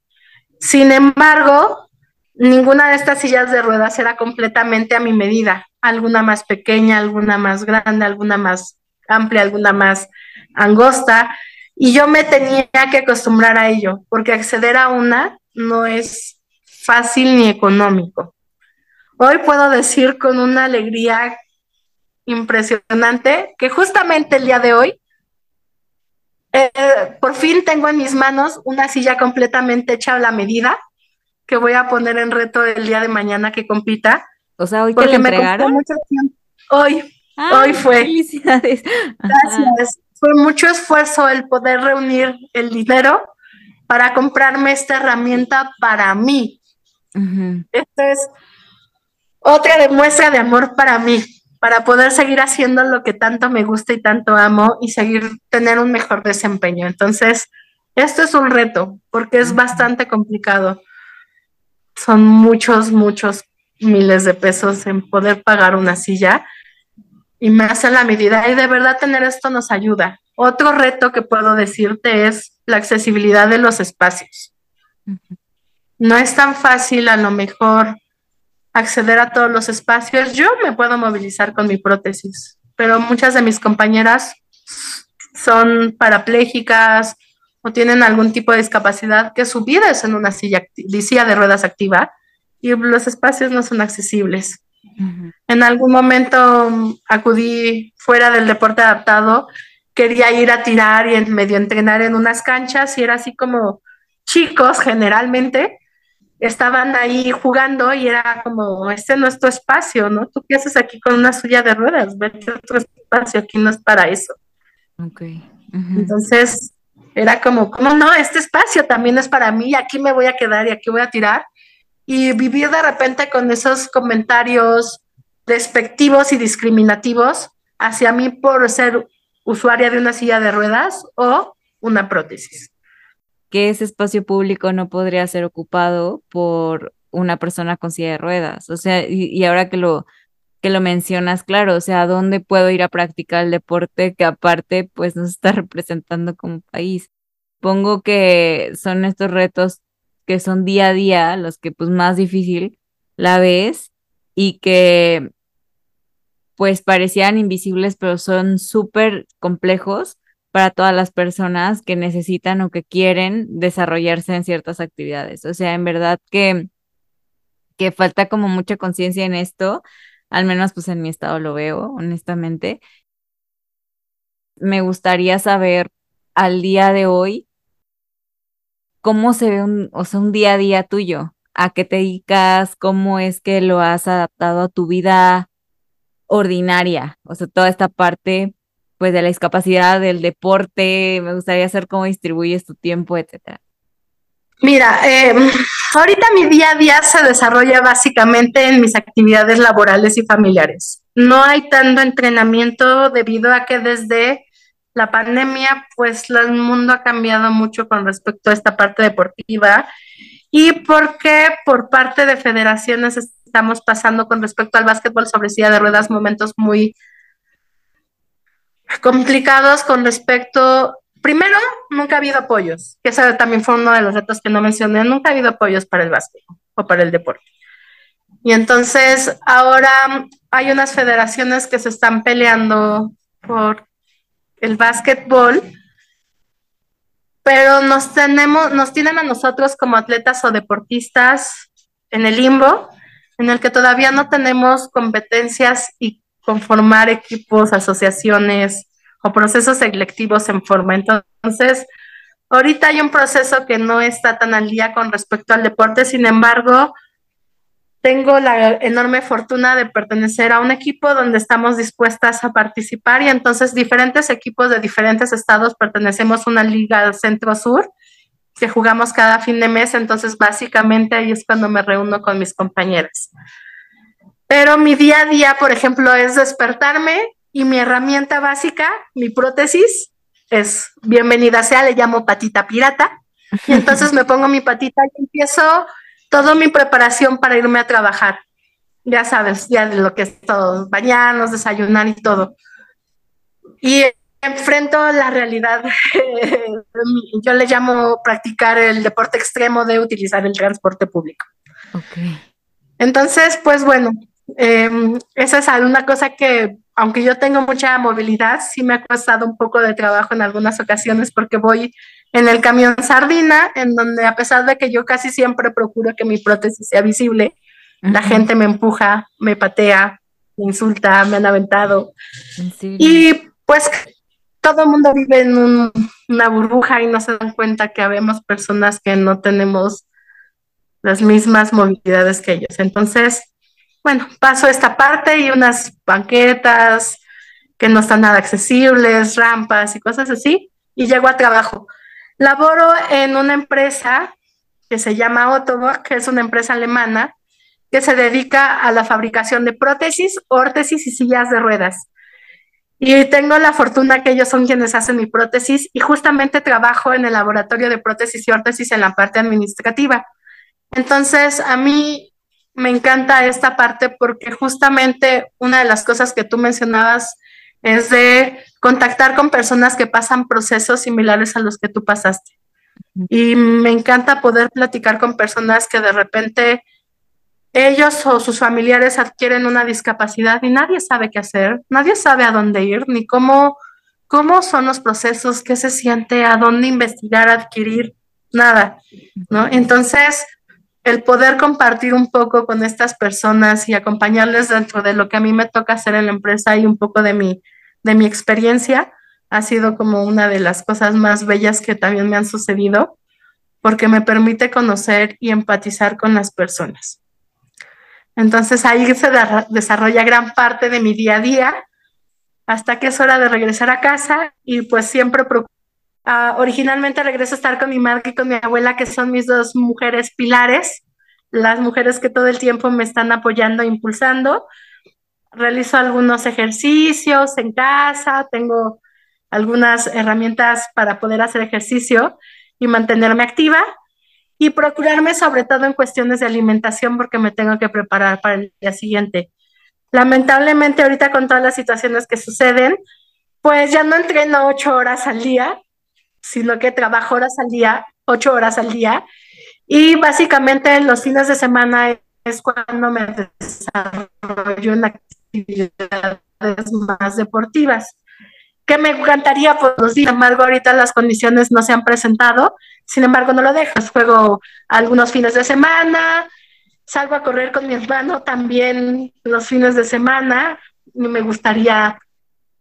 Sin embargo, ninguna de estas sillas de ruedas era completamente a mi medida. Alguna más pequeña, alguna más grande, alguna más amplia, alguna más angosta. Y yo me tenía que acostumbrar a ello, porque acceder a una no es fácil ni económico. Hoy puedo decir con una alegría impresionante que justamente el día de hoy eh, por fin tengo en mis manos una silla completamente hecha a la medida que voy a poner en reto el día de mañana que compita. O sea, hoy que le entregaron. Hoy, ah, hoy fue. Felicidades. Gracias. Fue mucho esfuerzo el poder reunir el dinero para comprarme esta herramienta para mí. Esta es otra demuestra de amor para mí para poder seguir haciendo lo que tanto me gusta y tanto amo y seguir tener un mejor desempeño. Entonces, esto es un reto porque es bastante complicado. Son muchos, muchos miles de pesos en poder pagar una silla y más a la medida. Y de verdad tener esto nos ayuda. Otro reto que puedo decirte es la accesibilidad de los espacios. No es tan fácil a lo mejor acceder a todos los espacios. Yo me puedo movilizar con mi prótesis, pero muchas de mis compañeras son parapléjicas o tienen algún tipo de discapacidad que su vida es en una silla, silla de ruedas activa y los espacios no son accesibles. En algún momento mm, acudí fuera del deporte adaptado, quería ir a tirar y en medio entrenar en unas canchas y era así como chicos generalmente estaban ahí jugando y era como, este no es tu espacio, ¿no? ¿Tú qué haces aquí con una suya de ruedas? Vete a otro espacio, aquí no es para eso. Ok. Entonces, era como, ¿cómo no? Este espacio también es para mí, aquí me voy a quedar y aquí voy a tirar. Y vivir de repente con esos comentarios despectivos y discriminativos hacia mí por ser usuaria de una silla de ruedas o una prótesis que ese espacio público no podría ser ocupado por una persona con silla de ruedas. O sea, y, ahora que lo, que lo mencionas, claro, o sea, ¿dónde puedo ir a practicar el deporte que aparte pues nos está representando como país? Pongo que son estos retos que son día a día los que pues más difícil la ves y que pues parecían invisibles, pero son súper complejos para todas las personas que necesitan o que quieren desarrollarse en ciertas actividades. O sea, en verdad que, que falta como mucha conciencia en esto, al menos pues en mi estado lo veo, honestamente. Me gustaría saber al día de hoy cómo se ve un, o sea, un día a día tuyo a qué te dedicas, cómo es que lo has adaptado a tu vida ordinaria, o sea, toda esta parte pues de la discapacidad, del deporte, me gustaría saber cómo distribuyes tu tiempo, etcétera. Mira, eh, ahorita mi día a día se desarrolla básicamente en mis actividades laborales y familiares. No hay tanto entrenamiento debido a que desde la pandemia, pues el mundo ha cambiado mucho con respecto a esta parte deportiva. Y porque por parte de federaciones estamos pasando con respecto al básquetbol sobre silla de ruedas momentos muy complicados con respecto, primero, nunca ha habido apoyos, que ese también fue uno de los retos que no mencioné, nunca ha habido apoyos para el básquetbol o para el deporte. Y entonces ahora hay unas federaciones que se están peleando por el básquetbol, pero nos tenemos, nos tienen a nosotros como atletas o deportistas en el limbo, en el que todavía no tenemos competencias y conformar equipos, asociaciones o procesos selectivos en forma. Entonces, ahorita hay un proceso que no está tan al día con respecto al deporte, sin embargo, tengo la enorme fortuna de pertenecer a un equipo donde estamos dispuestas a participar y entonces diferentes equipos de diferentes estados pertenecemos a una liga centro-sur que jugamos cada fin de mes, entonces básicamente ahí es cuando me reúno con mis compañeras. Pero mi día a día, por ejemplo, es despertarme y mi herramienta básica, mi prótesis, es bienvenida sea, le llamo patita pirata. Y entonces me pongo mi patita y empiezo toda mi preparación para irme a trabajar. Ya sabes, ya de lo que es todo, bañarnos, desayunar y todo. Y enfrento la realidad, yo le llamo practicar el deporte extremo de utilizar el transporte público. Okay. Entonces, pues bueno, em, esa es una cosa que, aunque yo tengo mucha movilidad, sí me ha costado un poco de trabajo en algunas ocasiones porque voy en el camión sardina, en donde a pesar de que yo casi siempre procuro que mi prótesis sea visible, la gente me empuja, me patea, me insulta, me han aventado. Y pues todo el mundo vive en una burbuja y no se dan cuenta que habemos personas que no tenemos las mismas movilidades que ellos. Entonces, bueno, paso esta parte y unas banquetas que no están nada accesibles, rampas y cosas así, y llego a trabajo. Laboro en una empresa que se llama Ottobock, que es una empresa alemana que se dedica a la fabricación de prótesis, órtesis y sillas de ruedas. Y tengo la fortuna que ellos son quienes hacen mi prótesis y justamente trabajo en el laboratorio de prótesis y órtesis en la parte administrativa. Entonces, a mí me encanta esta parte porque justamente una de las cosas que tú mencionabas es de contactar con personas que pasan procesos similares a los que tú pasaste. Y me encanta poder platicar con personas que de repente ellos o sus familiares adquieren una discapacidad y nadie sabe qué hacer, nadie sabe a dónde ir, ni cómo, cómo son los procesos, qué se siente, a dónde investigar, adquirir, nada, ¿no? Entonces, el poder compartir un poco con estas personas y acompañarles dentro de lo que a mí me toca hacer en la empresa y un poco de mi, de mi experiencia ha sido como una de las cosas más bellas que también me han sucedido, porque me permite conocer y empatizar con las personas. Entonces ahí se desarrolla gran parte de mi día a día hasta que es hora de regresar a casa y pues siempre uh, originalmente regreso a estar con mi madre y con mi abuela, que son mis dos mujeres pilares, las mujeres que todo el tiempo me están apoyando e impulsando realizo algunos ejercicios en casa, tengo algunas herramientas para poder hacer ejercicio y mantenerme activa y procurarme sobre todo en cuestiones de alimentación porque me tengo que preparar para el día siguiente. Lamentablemente ahorita con todas las situaciones que suceden, pues ya no entreno ocho horas al día, sino que trabajo horas al día, ocho horas al día, y básicamente los fines de semana es cuando me desarrollo en actividades más deportivas. Que me encantaría, pues, sin embargo, ahorita las condiciones no se han presentado, sin embargo, no lo dejo. Juego algunos fines de semana, salgo a correr con mi hermano también los fines de semana. Me gustaría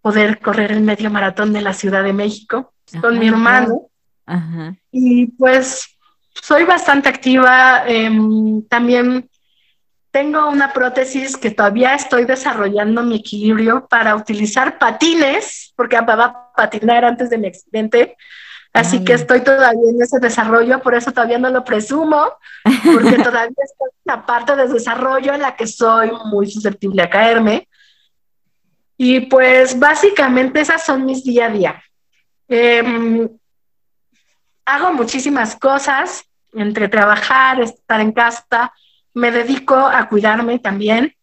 poder correr el medio maratón de la Ciudad de México con mi hermano. Y pues soy bastante activa. Em, también tengo una prótesis que todavía estoy desarrollando mi equilibrio para utilizar patines, porque amaba patinar antes de mi accidente. Así que estoy todavía en ese desarrollo, por eso todavía no lo presumo, porque todavía estoy en la parte de desarrollo en la que soy muy susceptible a caerme. Y pues básicamente esas son mis día a día. Em, hago muchísimas cosas, entre trabajar, estar en casa, me dedico a cuidarme también,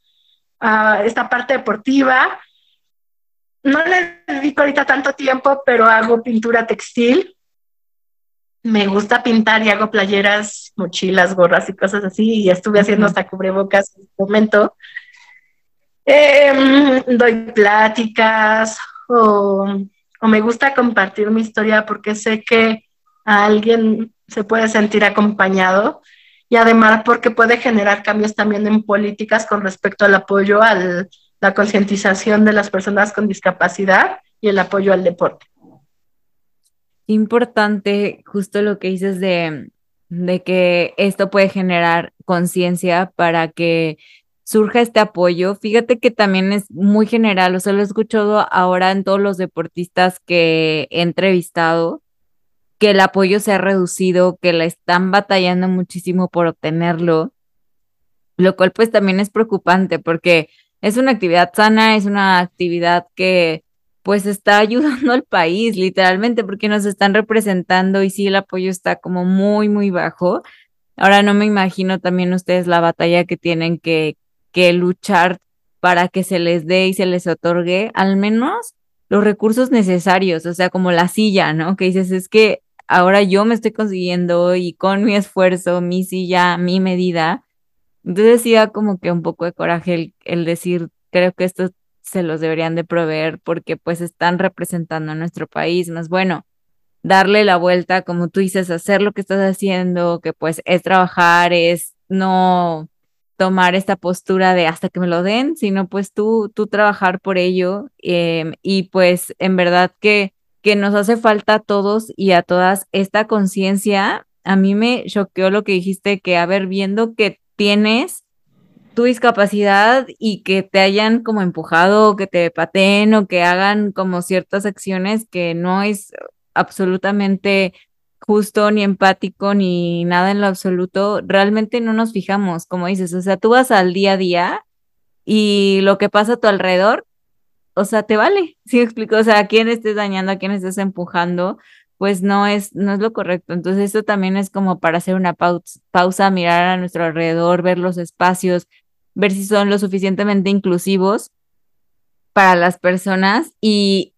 a esta parte deportiva. No le dedico ahorita tanto tiempo, pero hago pintura textil. Me gusta pintar y hago playeras, mochilas, gorras y cosas así. Y estuve haciendo hasta cubrebocas en este momento. Em, doy pláticas o, o me gusta compartir mi historia porque sé que a alguien se puede sentir acompañado y además porque puede generar cambios también en políticas con respecto al apoyo a la concientización de las personas con discapacidad y el apoyo al deporte. Importante justo lo que dices de, de que esto puede generar conciencia para que surja este apoyo. Fíjate que también es muy general, o sea, lo he escuchado ahora en todos los deportistas que he entrevistado, que el apoyo se ha reducido, que la están batallando muchísimo por obtenerlo, lo cual pues también es preocupante porque es una actividad sana, es una actividad que pues está ayudando al país literalmente porque nos están representando y sí el apoyo está como muy, muy bajo. Ahora no me imagino también ustedes la batalla que tienen que, que luchar para que se les dé y se les otorgue al menos los recursos necesarios, o sea, como la silla, ¿no? Que dices, es que ahora yo me estoy consiguiendo y con mi esfuerzo, mi silla, mi medida. Entonces sí como que un poco de coraje el, decir, creo que esto se los deberían de proveer porque pues están representando a nuestro país, más bueno, darle la vuelta, como tú dices, hacer lo que estás haciendo, que pues es trabajar, es no tomar esta postura de hasta que me lo den, sino pues tú, tú trabajar por ello em, y pues en verdad que que nos hace falta a todos y a todas esta conciencia. A mí me choqueó lo que dijiste, que a ver, viendo que tienes tu discapacidad y que te hayan como empujado, que te pateen o que hagan como ciertas acciones que no es absolutamente justo ni empático ni nada en lo absoluto, realmente no nos fijamos, como dices, o sea, tú vas al día a día y lo que pasa a tu alrededor o sea, te vale, ¿sí explico? O sea, a quién estés dañando, a quién estés empujando, pues no es, no es lo correcto. Entonces, esto también es como para hacer una pausa, mirar a nuestro alrededor, ver los espacios, ver si son lo suficientemente inclusivos para las personas y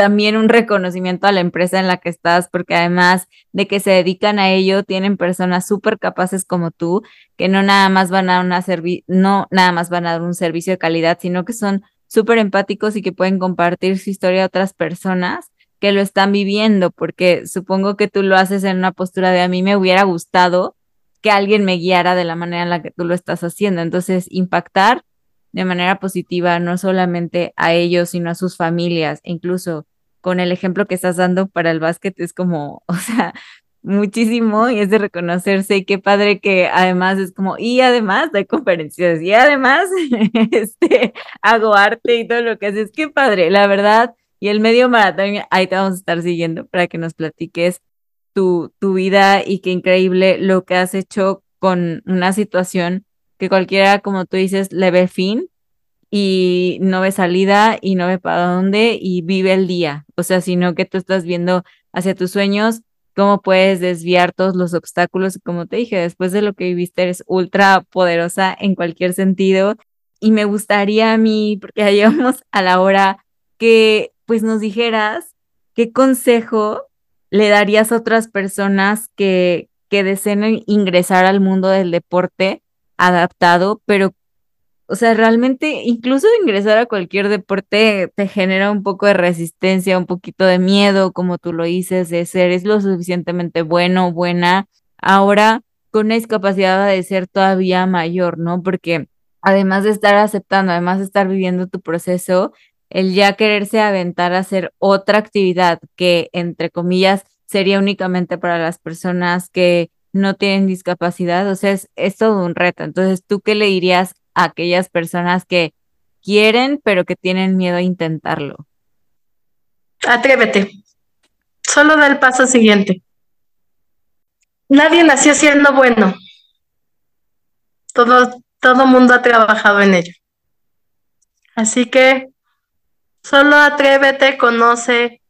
también un reconocimiento a la empresa en la que estás, porque además de que se dedican a ello, tienen personas súper capaces como tú, que no nada más van a no nada más van a dar un servicio de calidad, sino que son súper empáticos y que pueden compartir su historia a otras personas que lo están viviendo, porque supongo que tú lo haces en una postura de a mí me hubiera gustado que alguien me guiara de la manera en la que tú lo estás haciendo. Entonces, impactar de manera positiva no solamente a ellos, sino a sus familias, e incluso con el ejemplo que estás dando para el básquet es como, o sea, muchísimo y es de reconocerse y qué padre que además es como, y además de conferencias y además este, hago arte y todo lo que haces, qué padre, la verdad. Y el medio maratón, ahí te vamos a estar siguiendo para que nos platiques tu, tu vida y qué increíble lo que has hecho con una situación que cualquiera, como tú dices, le ve fin y no ve salida y no ve para dónde y vive el día. O sea, sino que tú estás viendo hacia tus sueños cómo puedes desviar todos los obstáculos. Como te dije, después de lo que viviste, eres ultra poderosa en cualquier sentido. Y me gustaría a mí, porque ya llegamos a la hora, que pues nos dijeras qué consejo le darías a otras personas que, que deseen ingresar al mundo del deporte adaptado, pero o sea, realmente incluso ingresar a cualquier deporte te genera un poco de resistencia, un poquito de miedo, como tú lo dices, de ser es lo suficientemente bueno, buena. Ahora, con una discapacidad de ser todavía mayor, ¿no? Porque además de estar aceptando, además de estar viviendo tu proceso, el ya quererse aventar a hacer otra actividad que, entre comillas, sería únicamente para las personas que no tienen discapacidad, o sea, es, todo un reto. Entonces, ¿tú qué le dirías a aquellas personas que quieren, pero que tienen miedo a intentarlo? Atrévete. Solo da el paso siguiente. Nadie nació siendo bueno. Todo, todo mundo ha trabajado en ello. Así que solo atrévete, conoce.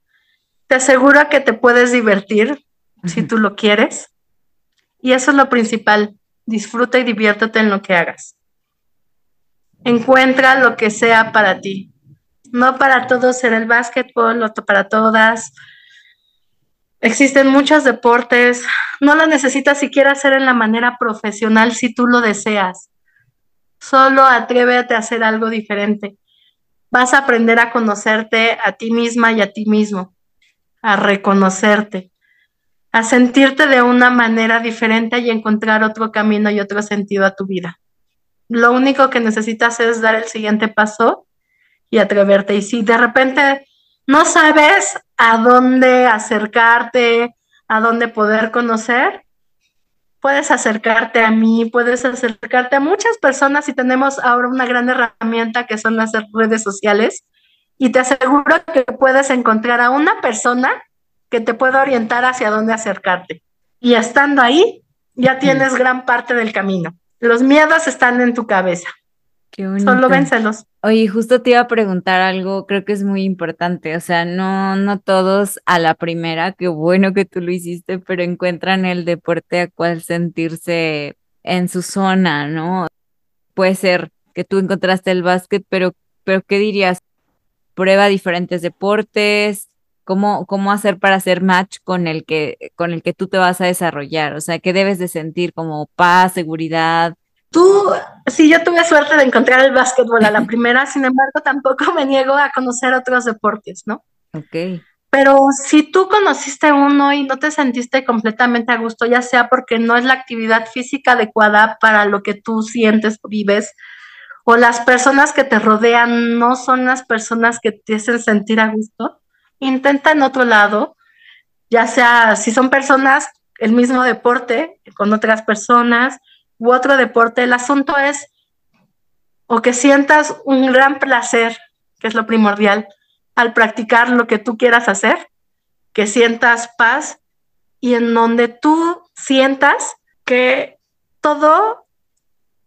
Te aseguro que te puedes divertir si tú lo quieres. Y eso es lo principal. Disfruta y diviértete en lo que hagas. Encuentra lo que sea para ti. No para todos ser el básquetbol, o para todas. Existen muchos deportes. No lo necesitas siquiera hacer en la manera profesional si tú lo deseas. Solo atrévete a hacer algo diferente. Vas a aprender a conocerte a ti misma y a ti mismo, a reconocerte a sentirte de una manera diferente y encontrar otro camino y otro sentido a tu vida. Lo único que necesitas es dar el siguiente paso y atreverte. Y si de repente no sabes a dónde acercarte, a dónde poder conocer, puedes acercarte a mí, puedes acercarte a muchas personas y tenemos ahora una gran herramienta que son las redes sociales. Y te aseguro que puedes encontrar a una persona que te pueda orientar hacia dónde acercarte. Y estando ahí, ya tienes gran parte del camino. Los miedos están en tu cabeza. Qué Solo vénselos. Oye, justo te iba a preguntar algo, creo que es muy importante, o sea, no, no todos a la primera, qué bueno que tú lo hiciste, pero encuentran el deporte a cual sentirse en su zona, ¿no? Puede ser que tú encontraste el básquet, pero, pero ¿qué dirías? Prueba diferentes deportes, cómo, cómo hacer para hacer match con el que, con el que tú te vas a desarrollar, o sea, qué debes de sentir como paz, seguridad. Tú, sí, yo tuve suerte de encontrar el básquetbol a la primera, sin embargo, tampoco me niego a conocer otros deportes, ¿no? Ok. Pero si tú conociste uno y no te sentiste completamente a gusto, ya sea porque no es la actividad física adecuada para lo que tú sientes, vives, o las personas que te rodean no son las personas que te hacen sentir a gusto, intenta en otro lado, ya sea si son personas, el mismo deporte con otras personas u otro deporte, el asunto es o que sientas un gran placer, que es lo primordial, al practicar lo que tú quieras hacer, que sientas paz y en donde tú sientas que todo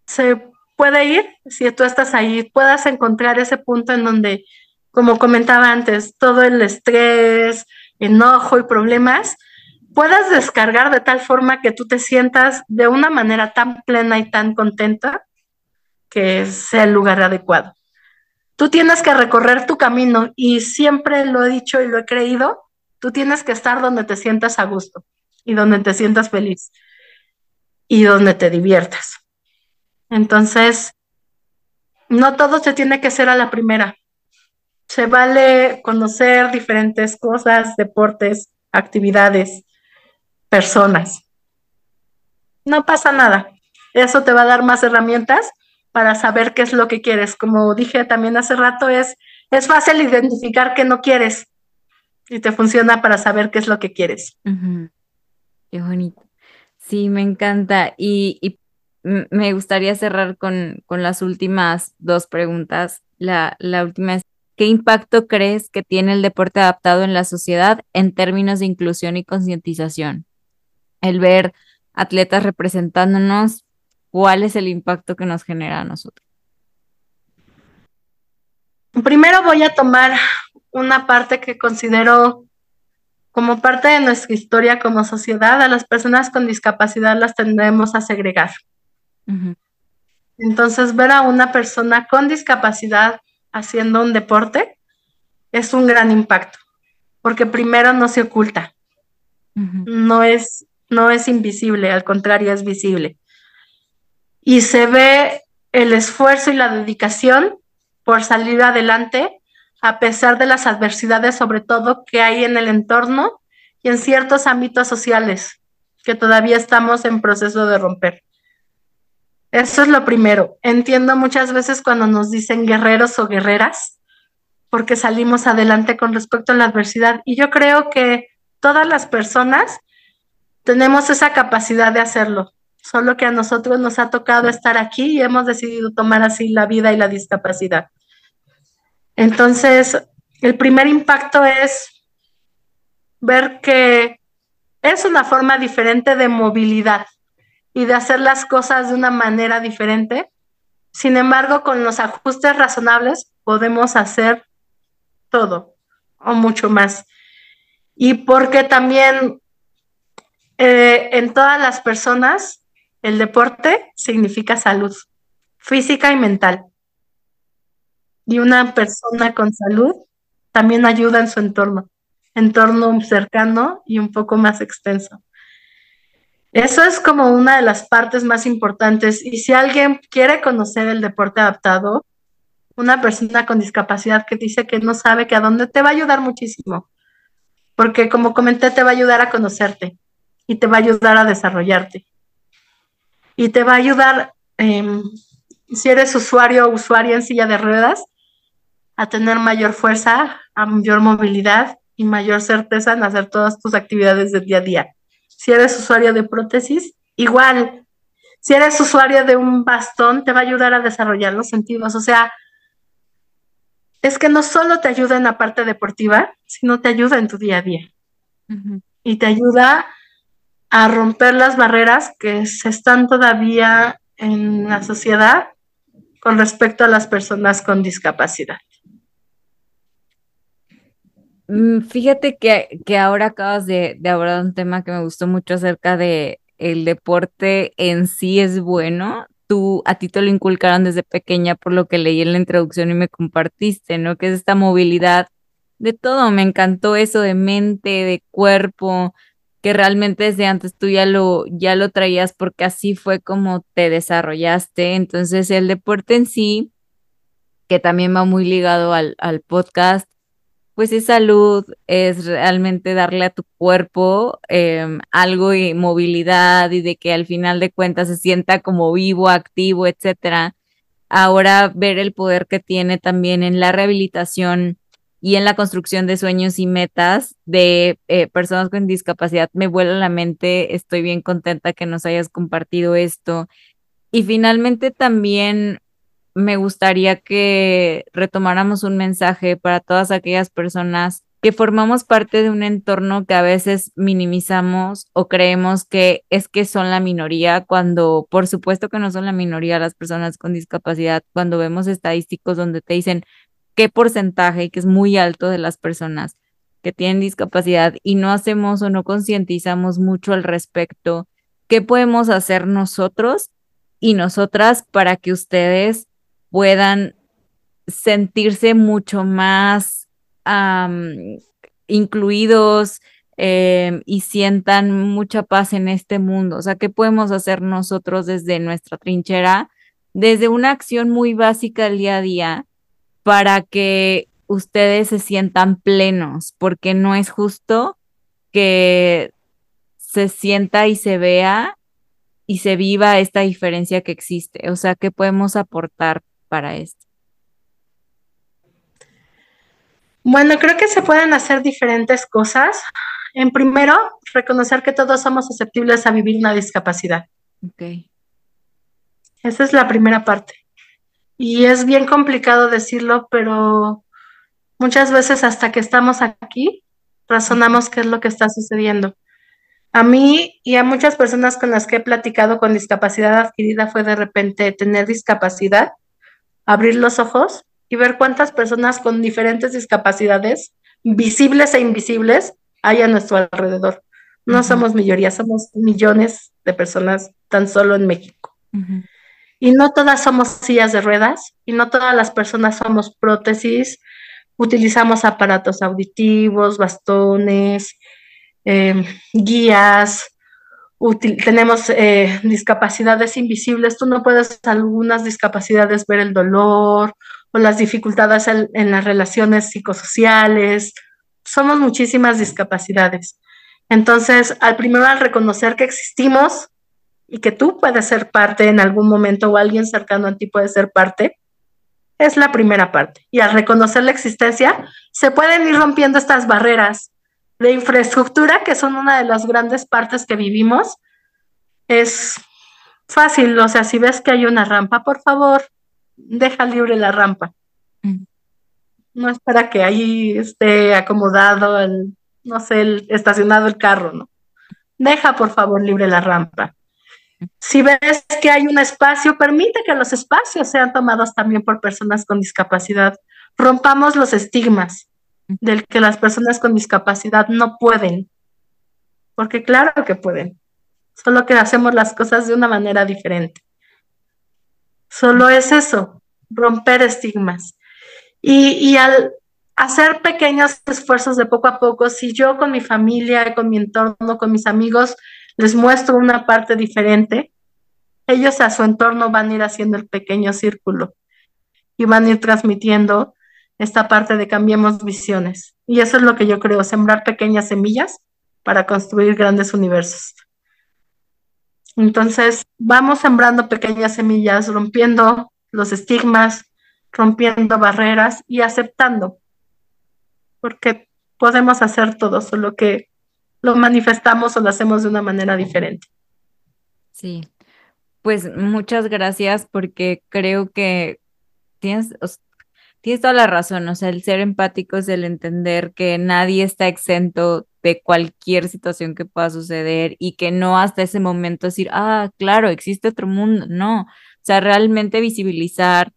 se puede ir, si tú estás ahí, puedas encontrar ese punto en donde como comentaba antes, todo el estrés, enojo y problemas, puedas descargar de tal forma que tú te sientas de una manera tan plena y tan contenta que sea el lugar adecuado. Tú tienes que recorrer tu camino y siempre lo he dicho y lo he creído, tú tienes que estar donde te sientas a gusto y donde te sientas feliz y donde te diviertas. Entonces, no todo se tiene que hacer a la primera se vale conocer diferentes cosas, deportes, actividades, personas. No pasa nada. Eso te va a dar más herramientas para saber qué es lo que quieres. Como dije también hace rato, es, es fácil identificar qué no quieres y te funciona para saber qué es lo que quieres. Qué bonito. Sí, me encanta. Y, y me gustaría cerrar con, con, las últimas dos preguntas. La, la última es, ¿Qué impacto crees que tiene el deporte adaptado en la sociedad en términos de inclusión y concientización? El ver atletas representándonos, ¿cuál es el impacto que nos genera a nosotros? Primero voy a tomar una parte que considero como parte de nuestra historia como sociedad, a las personas con discapacidad las tendremos a segregar. Entonces, ver a una persona con discapacidad haciendo un deporte es un gran impacto, porque primero no se oculta, no, es, no es invisible, al contrario, es visible. Y se ve el esfuerzo y la dedicación por salir adelante a pesar de las adversidades, sobre todo que hay en el entorno y en ciertos ámbitos sociales que todavía estamos en proceso de romper. Eso es lo primero. Entiendo muchas veces cuando nos dicen guerreros o guerreras, porque salimos adelante con respecto a la adversidad. Y yo creo que todas las personas tenemos esa capacidad de hacerlo, solo que a nosotros nos ha tocado estar aquí y hemos decidido tomar así la vida y la discapacidad. Entonces, el primer impacto es ver que es una forma diferente de movilidad y de hacer las cosas de una manera diferente. Sin embargo, con los ajustes razonables podemos hacer todo o mucho más. Y porque también eh, en todas las personas el deporte significa salud física y mental. Y una persona con salud también ayuda en su entorno, entorno cercano y un poco más extenso. Eso es como una de las partes más importantes. Y si alguien quiere conocer el deporte adaptado, una persona con discapacidad que dice que no sabe que a dónde te va a ayudar muchísimo. Porque como comenté, te va a ayudar a conocerte y te va a ayudar a desarrollarte. Y te va a ayudar, em, si eres usuario o usuaria en silla de ruedas, a tener mayor fuerza, a mayor movilidad y mayor certeza en hacer todas tus actividades del día a día. Si eres usuario de prótesis, igual. Si eres usuario de un bastón, te va a ayudar a desarrollar los sentidos. O sea, es que no solo te ayuda en la parte deportiva, sino te ayuda en tu día a día. Y te ayuda a romper las barreras que se están todavía en la sociedad con respecto a las personas con discapacidad. Mm, fíjate que, que ahora acabas de, de, abordar un tema que me gustó mucho acerca de el deporte en sí es bueno. Tú, a ti te lo inculcaron desde pequeña por lo que leí en la introducción y me compartiste, ¿no? Que es esta movilidad de todo. Me encantó eso de mente, de cuerpo, que realmente desde antes tú ya lo, ya lo traías porque así fue como te desarrollaste. Entonces el deporte en sí, que también va muy ligado al, al podcast, pues es salud, es realmente darle a tu cuerpo em, algo de movilidad y de que al final de cuentas se sienta como vivo, activo, etcétera. Ahora ver el poder que tiene también en la rehabilitación y en la construcción de sueños y metas de eh, personas con discapacidad me vuela la mente. Estoy bien contenta que nos hayas compartido esto. Y finalmente también me gustaría que retomáramos un mensaje para todas aquellas personas que formamos parte de un entorno que a veces minimizamos o creemos que es que son la minoría, cuando por supuesto que no son la minoría las personas con discapacidad, cuando vemos estadísticos donde te dicen qué porcentaje, que es muy alto de las personas que tienen discapacidad y no hacemos o no concientizamos mucho al respecto, ¿qué podemos hacer nosotros y nosotras para que ustedes puedan sentirse mucho más incluidos em, y sientan mucha paz en este mundo. O sea, ¿qué podemos hacer nosotros desde nuestra trinchera, desde una acción muy básica del día a día, para que ustedes se sientan plenos? Porque no es justo que se sienta y se vea y se viva esta diferencia que existe. O sea, ¿qué podemos aportar para esto? Bueno, creo que se pueden hacer diferentes cosas. En primero, reconocer que todos somos susceptibles a vivir una discapacidad. Ok. Esa es la primera parte. Y es bien complicado decirlo, pero muchas veces hasta que estamos aquí, razonamos qué es lo que está sucediendo. A mí y a muchas personas con las que he platicado con discapacidad adquirida fue de repente tener discapacidad abrir los ojos y ver cuántas personas con diferentes discapacidades, visibles e invisibles, hay a nuestro alrededor. No somos mayoría, somos millones de personas tan solo en México. Y no todas somos sillas de ruedas y no todas las personas somos prótesis. Utilizamos aparatos auditivos, bastones, em, guías, tenemos eh, discapacidades invisibles, tú no puedes algunas discapacidades ver el dolor o las dificultades en, las relaciones psicosociales. Somos muchísimas discapacidades. Entonces, al primero al reconocer que existimos y que tú puedes ser parte en algún momento o alguien cercano a ti puede ser parte, es la primera parte. Y al reconocer la existencia, se pueden ir rompiendo estas barreras de infraestructura, que son una de las grandes partes que vivimos, es fácil. O sea, si ves que hay una rampa, por favor, deja libre la rampa. Mm. No es para que ahí esté acomodado el, no sé, el, estacionado el carro, ¿no? Deja, por favor, libre la rampa. Si ves que hay un espacio, permite que los espacios sean tomados también por personas con discapacidad. Rompamos los estigmas del que las personas con discapacidad no pueden, porque claro que pueden, solo que hacemos las cosas de una manera diferente. Solo es eso, romper estigmas. Y, y al hacer pequeños esfuerzos de poco a poco, si yo con mi familia, con mi entorno, con mis amigos, les muestro una parte diferente, ellos a su entorno van a ir haciendo el pequeño círculo y van a ir transmitiendo esta parte de cambiemos visiones. Y eso es lo que yo creo, sembrar pequeñas semillas para construir grandes universos. Entonces, vamos sembrando pequeñas semillas, rompiendo los estigmas, rompiendo barreras y aceptando, porque podemos hacer todo, solo que lo manifestamos o lo hacemos de una manera diferente. Sí, pues muchas gracias porque creo que tienes, tienes toda la razón, o sea, el ser empático es el entender que nadie está exento de cualquier situación que pueda suceder y que no hasta ese momento decir, ah, claro, existe otro mundo, no, o sea, realmente visibilizar,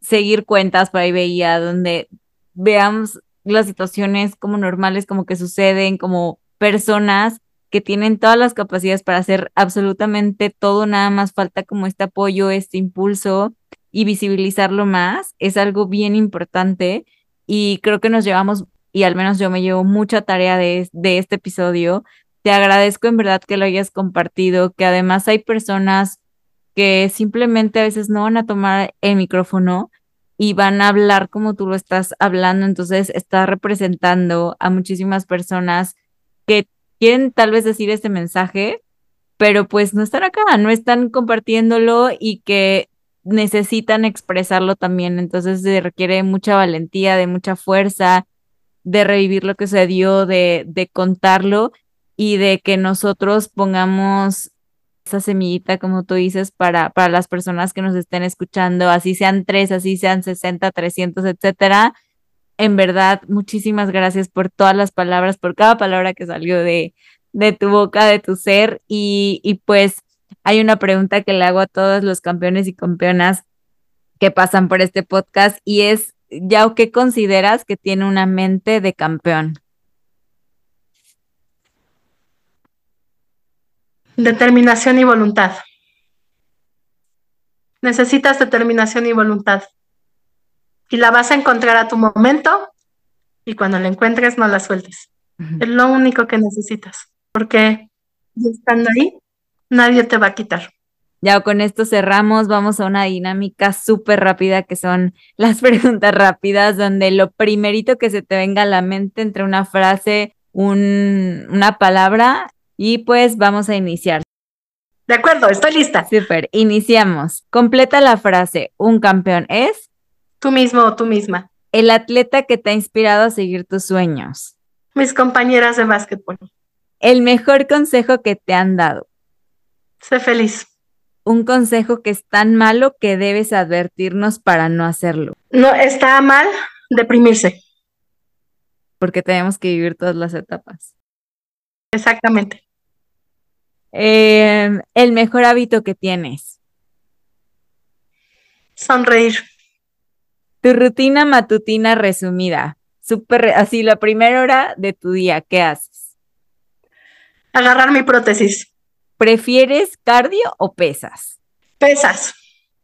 seguir cuentas, por ahí veía, donde veamos las situaciones como normales, como que suceden, como personas que tienen todas las capacidades para hacer absolutamente todo, nada más falta como este apoyo, este impulso y visibilizarlo más es algo bien importante y creo que nos llevamos, y al menos yo me llevo mucha tarea de, de este episodio. Te agradezco en verdad que lo hayas compartido, que además hay personas que simplemente a veces no van a tomar el micrófono y van a hablar como tú lo estás hablando, entonces está representando a muchísimas personas que quieren tal vez decir este mensaje, pero pues no están acá, no están compartiéndolo y que necesitan expresarlo también, entonces se requiere mucha valentía, de mucha fuerza, de revivir lo que se dio, de, de contarlo y de que nosotros pongamos esa semillita, como tú dices, para, para las personas que nos estén escuchando, así sean tres, así sean 60, 300, etcétera. En verdad, muchísimas gracias por todas las palabras, por cada palabra que salió de, de tu boca, de tu ser. Y, y pues hay una pregunta que le hago a todos los campeones y campeonas que pasan por este podcast y es, ¿ya qué consideras que tiene una mente de campeón? Determinación y voluntad. Necesitas determinación y voluntad. Y la vas a encontrar a tu momento y cuando la encuentres no la sueltes. Es lo único que necesitas, porque estando ahí nadie te va a quitar. Ya con esto cerramos, vamos a una dinámica súper rápida que son las preguntas rápidas, donde lo primerito que se te venga a la mente entre una frase, un, una palabra y pues vamos a iniciar. De acuerdo, estoy lista. Súper, iniciamos. Completa la frase, un campeón es... Tú mismo o tú misma. El atleta que te ha inspirado a seguir tus sueños. Mis compañeras de básquetbol. El mejor consejo que te han dado. Sé feliz. Un consejo que es tan malo que debes advertirnos para no hacerlo. No, está mal deprimirse. Porque tenemos que vivir todas las etapas. Exactamente. Em, el mejor hábito que tienes. Sonreír. Tu rutina matutina resumida. Super, así, la primera hora de tu día, ¿qué haces? Agarrar mi prótesis. ¿Prefieres cardio o pesas? Pesas.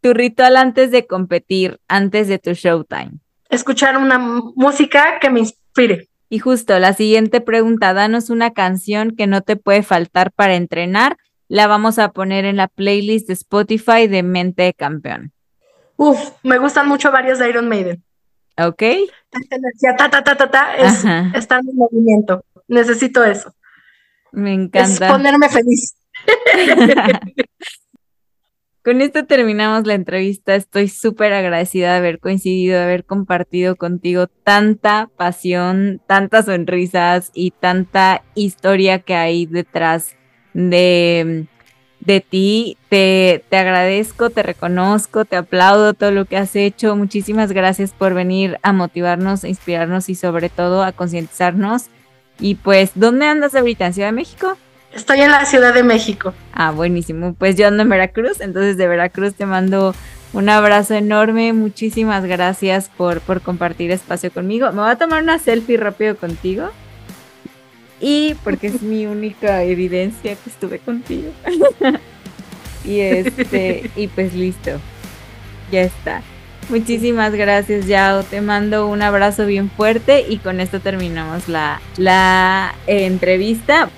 Tu ritual antes de competir, antes de tu showtime. Escuchar una música que me inspire. Y justo la siguiente pregunta, danos una canción que no te puede faltar para entrenar. La vamos a poner en la playlist de Spotify de Mente de Campeón. Uf, me gustan mucho varias de Iron Maiden. Ok. energía, ta, ta, ta, ta, ta, es estar en movimiento. Necesito eso. Me encanta. Es ponerme feliz. con esto terminamos la entrevista. Estoy súper agradecida de haber coincidido, de haber compartido contigo tanta pasión, tantas sonrisas y tanta historia que hay detrás de, de ti. Te, te agradezco, te reconozco, te aplaudo todo lo que has hecho. Muchísimas gracias por venir a motivarnos, a inspirarnos y sobre todo a concientizarnos. Y pues, ¿dónde andas ahorita? ¿En Ciudad de México? Estoy en la Ciudad de México. Ah, buenísimo. Pues yo ando en Veracruz, entonces de Veracruz te mando un abrazo enorme. Muchísimas gracias por, por compartir espacio conmigo. Me voy a tomar una selfie rápido contigo. Y porque es mi única evidencia que estuve contigo. y este, y pues listo. Ya está. Muchísimas gracias, Yao. Te mando un abrazo bien fuerte y con esto terminamos la, la entrevista.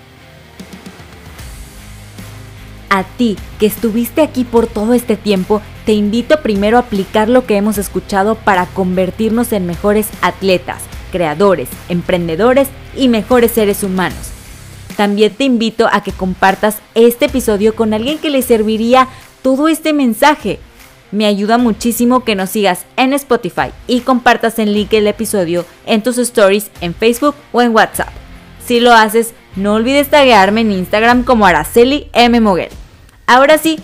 A ti, que estuviste aquí por todo este tiempo, te invito primero a aplicar lo que hemos escuchado para convertirnos en mejores atletas, creadores, emprendedores y mejores seres humanos. También te invito a que compartas este episodio con alguien que le serviría todo este mensaje. Me ayuda muchísimo que nos sigas en Spotify y compartas el link del episodio en tus stories en Facebook o en WhatsApp. Si lo haces, no olvides taguearme en Instagram como Araceli M. Moguel. Ahora sí,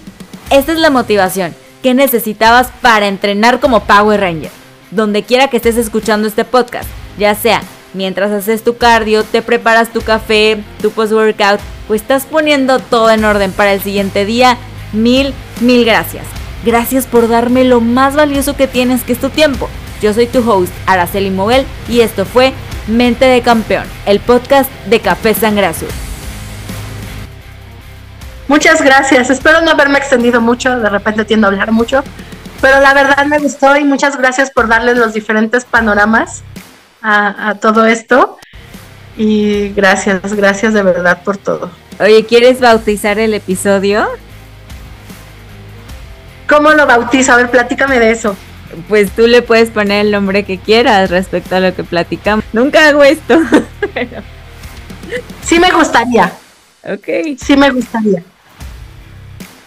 esta es la motivación que necesitabas para entrenar como Power Ranger. Donde quiera que estés escuchando este podcast, ya sea mientras haces tu cardio, te preparas tu café, tu post-workout, pues estás poniendo todo en orden para el siguiente día. Mil, mil gracias. Gracias por darme lo más valioso que tienes, que es tu tiempo. Yo soy tu host, Araceli Moguel, y esto fue Mente de Campeón, el podcast de Café Sangre Azul. Muchas gracias. Espero no haberme extendido mucho, de repente tiendo a hablar mucho, pero la verdad me gustó y muchas gracias por darles los diferentes panoramas a, a todo esto. Y gracias, gracias de verdad por todo. Oye, ¿quieres bautizar el episodio? ¿Cómo lo bautizo? A ver, platícame de eso pues tú le puedes poner el nombre que quieras respecto a lo que platicamos. Nunca hago esto. Sí me gustaría. Ok. Sí me gustaría.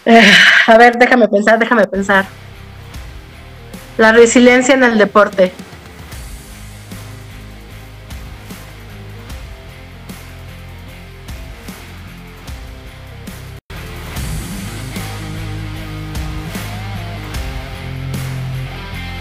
Eh, a ver, déjame pensar, déjame pensar. La resiliencia en el deporte.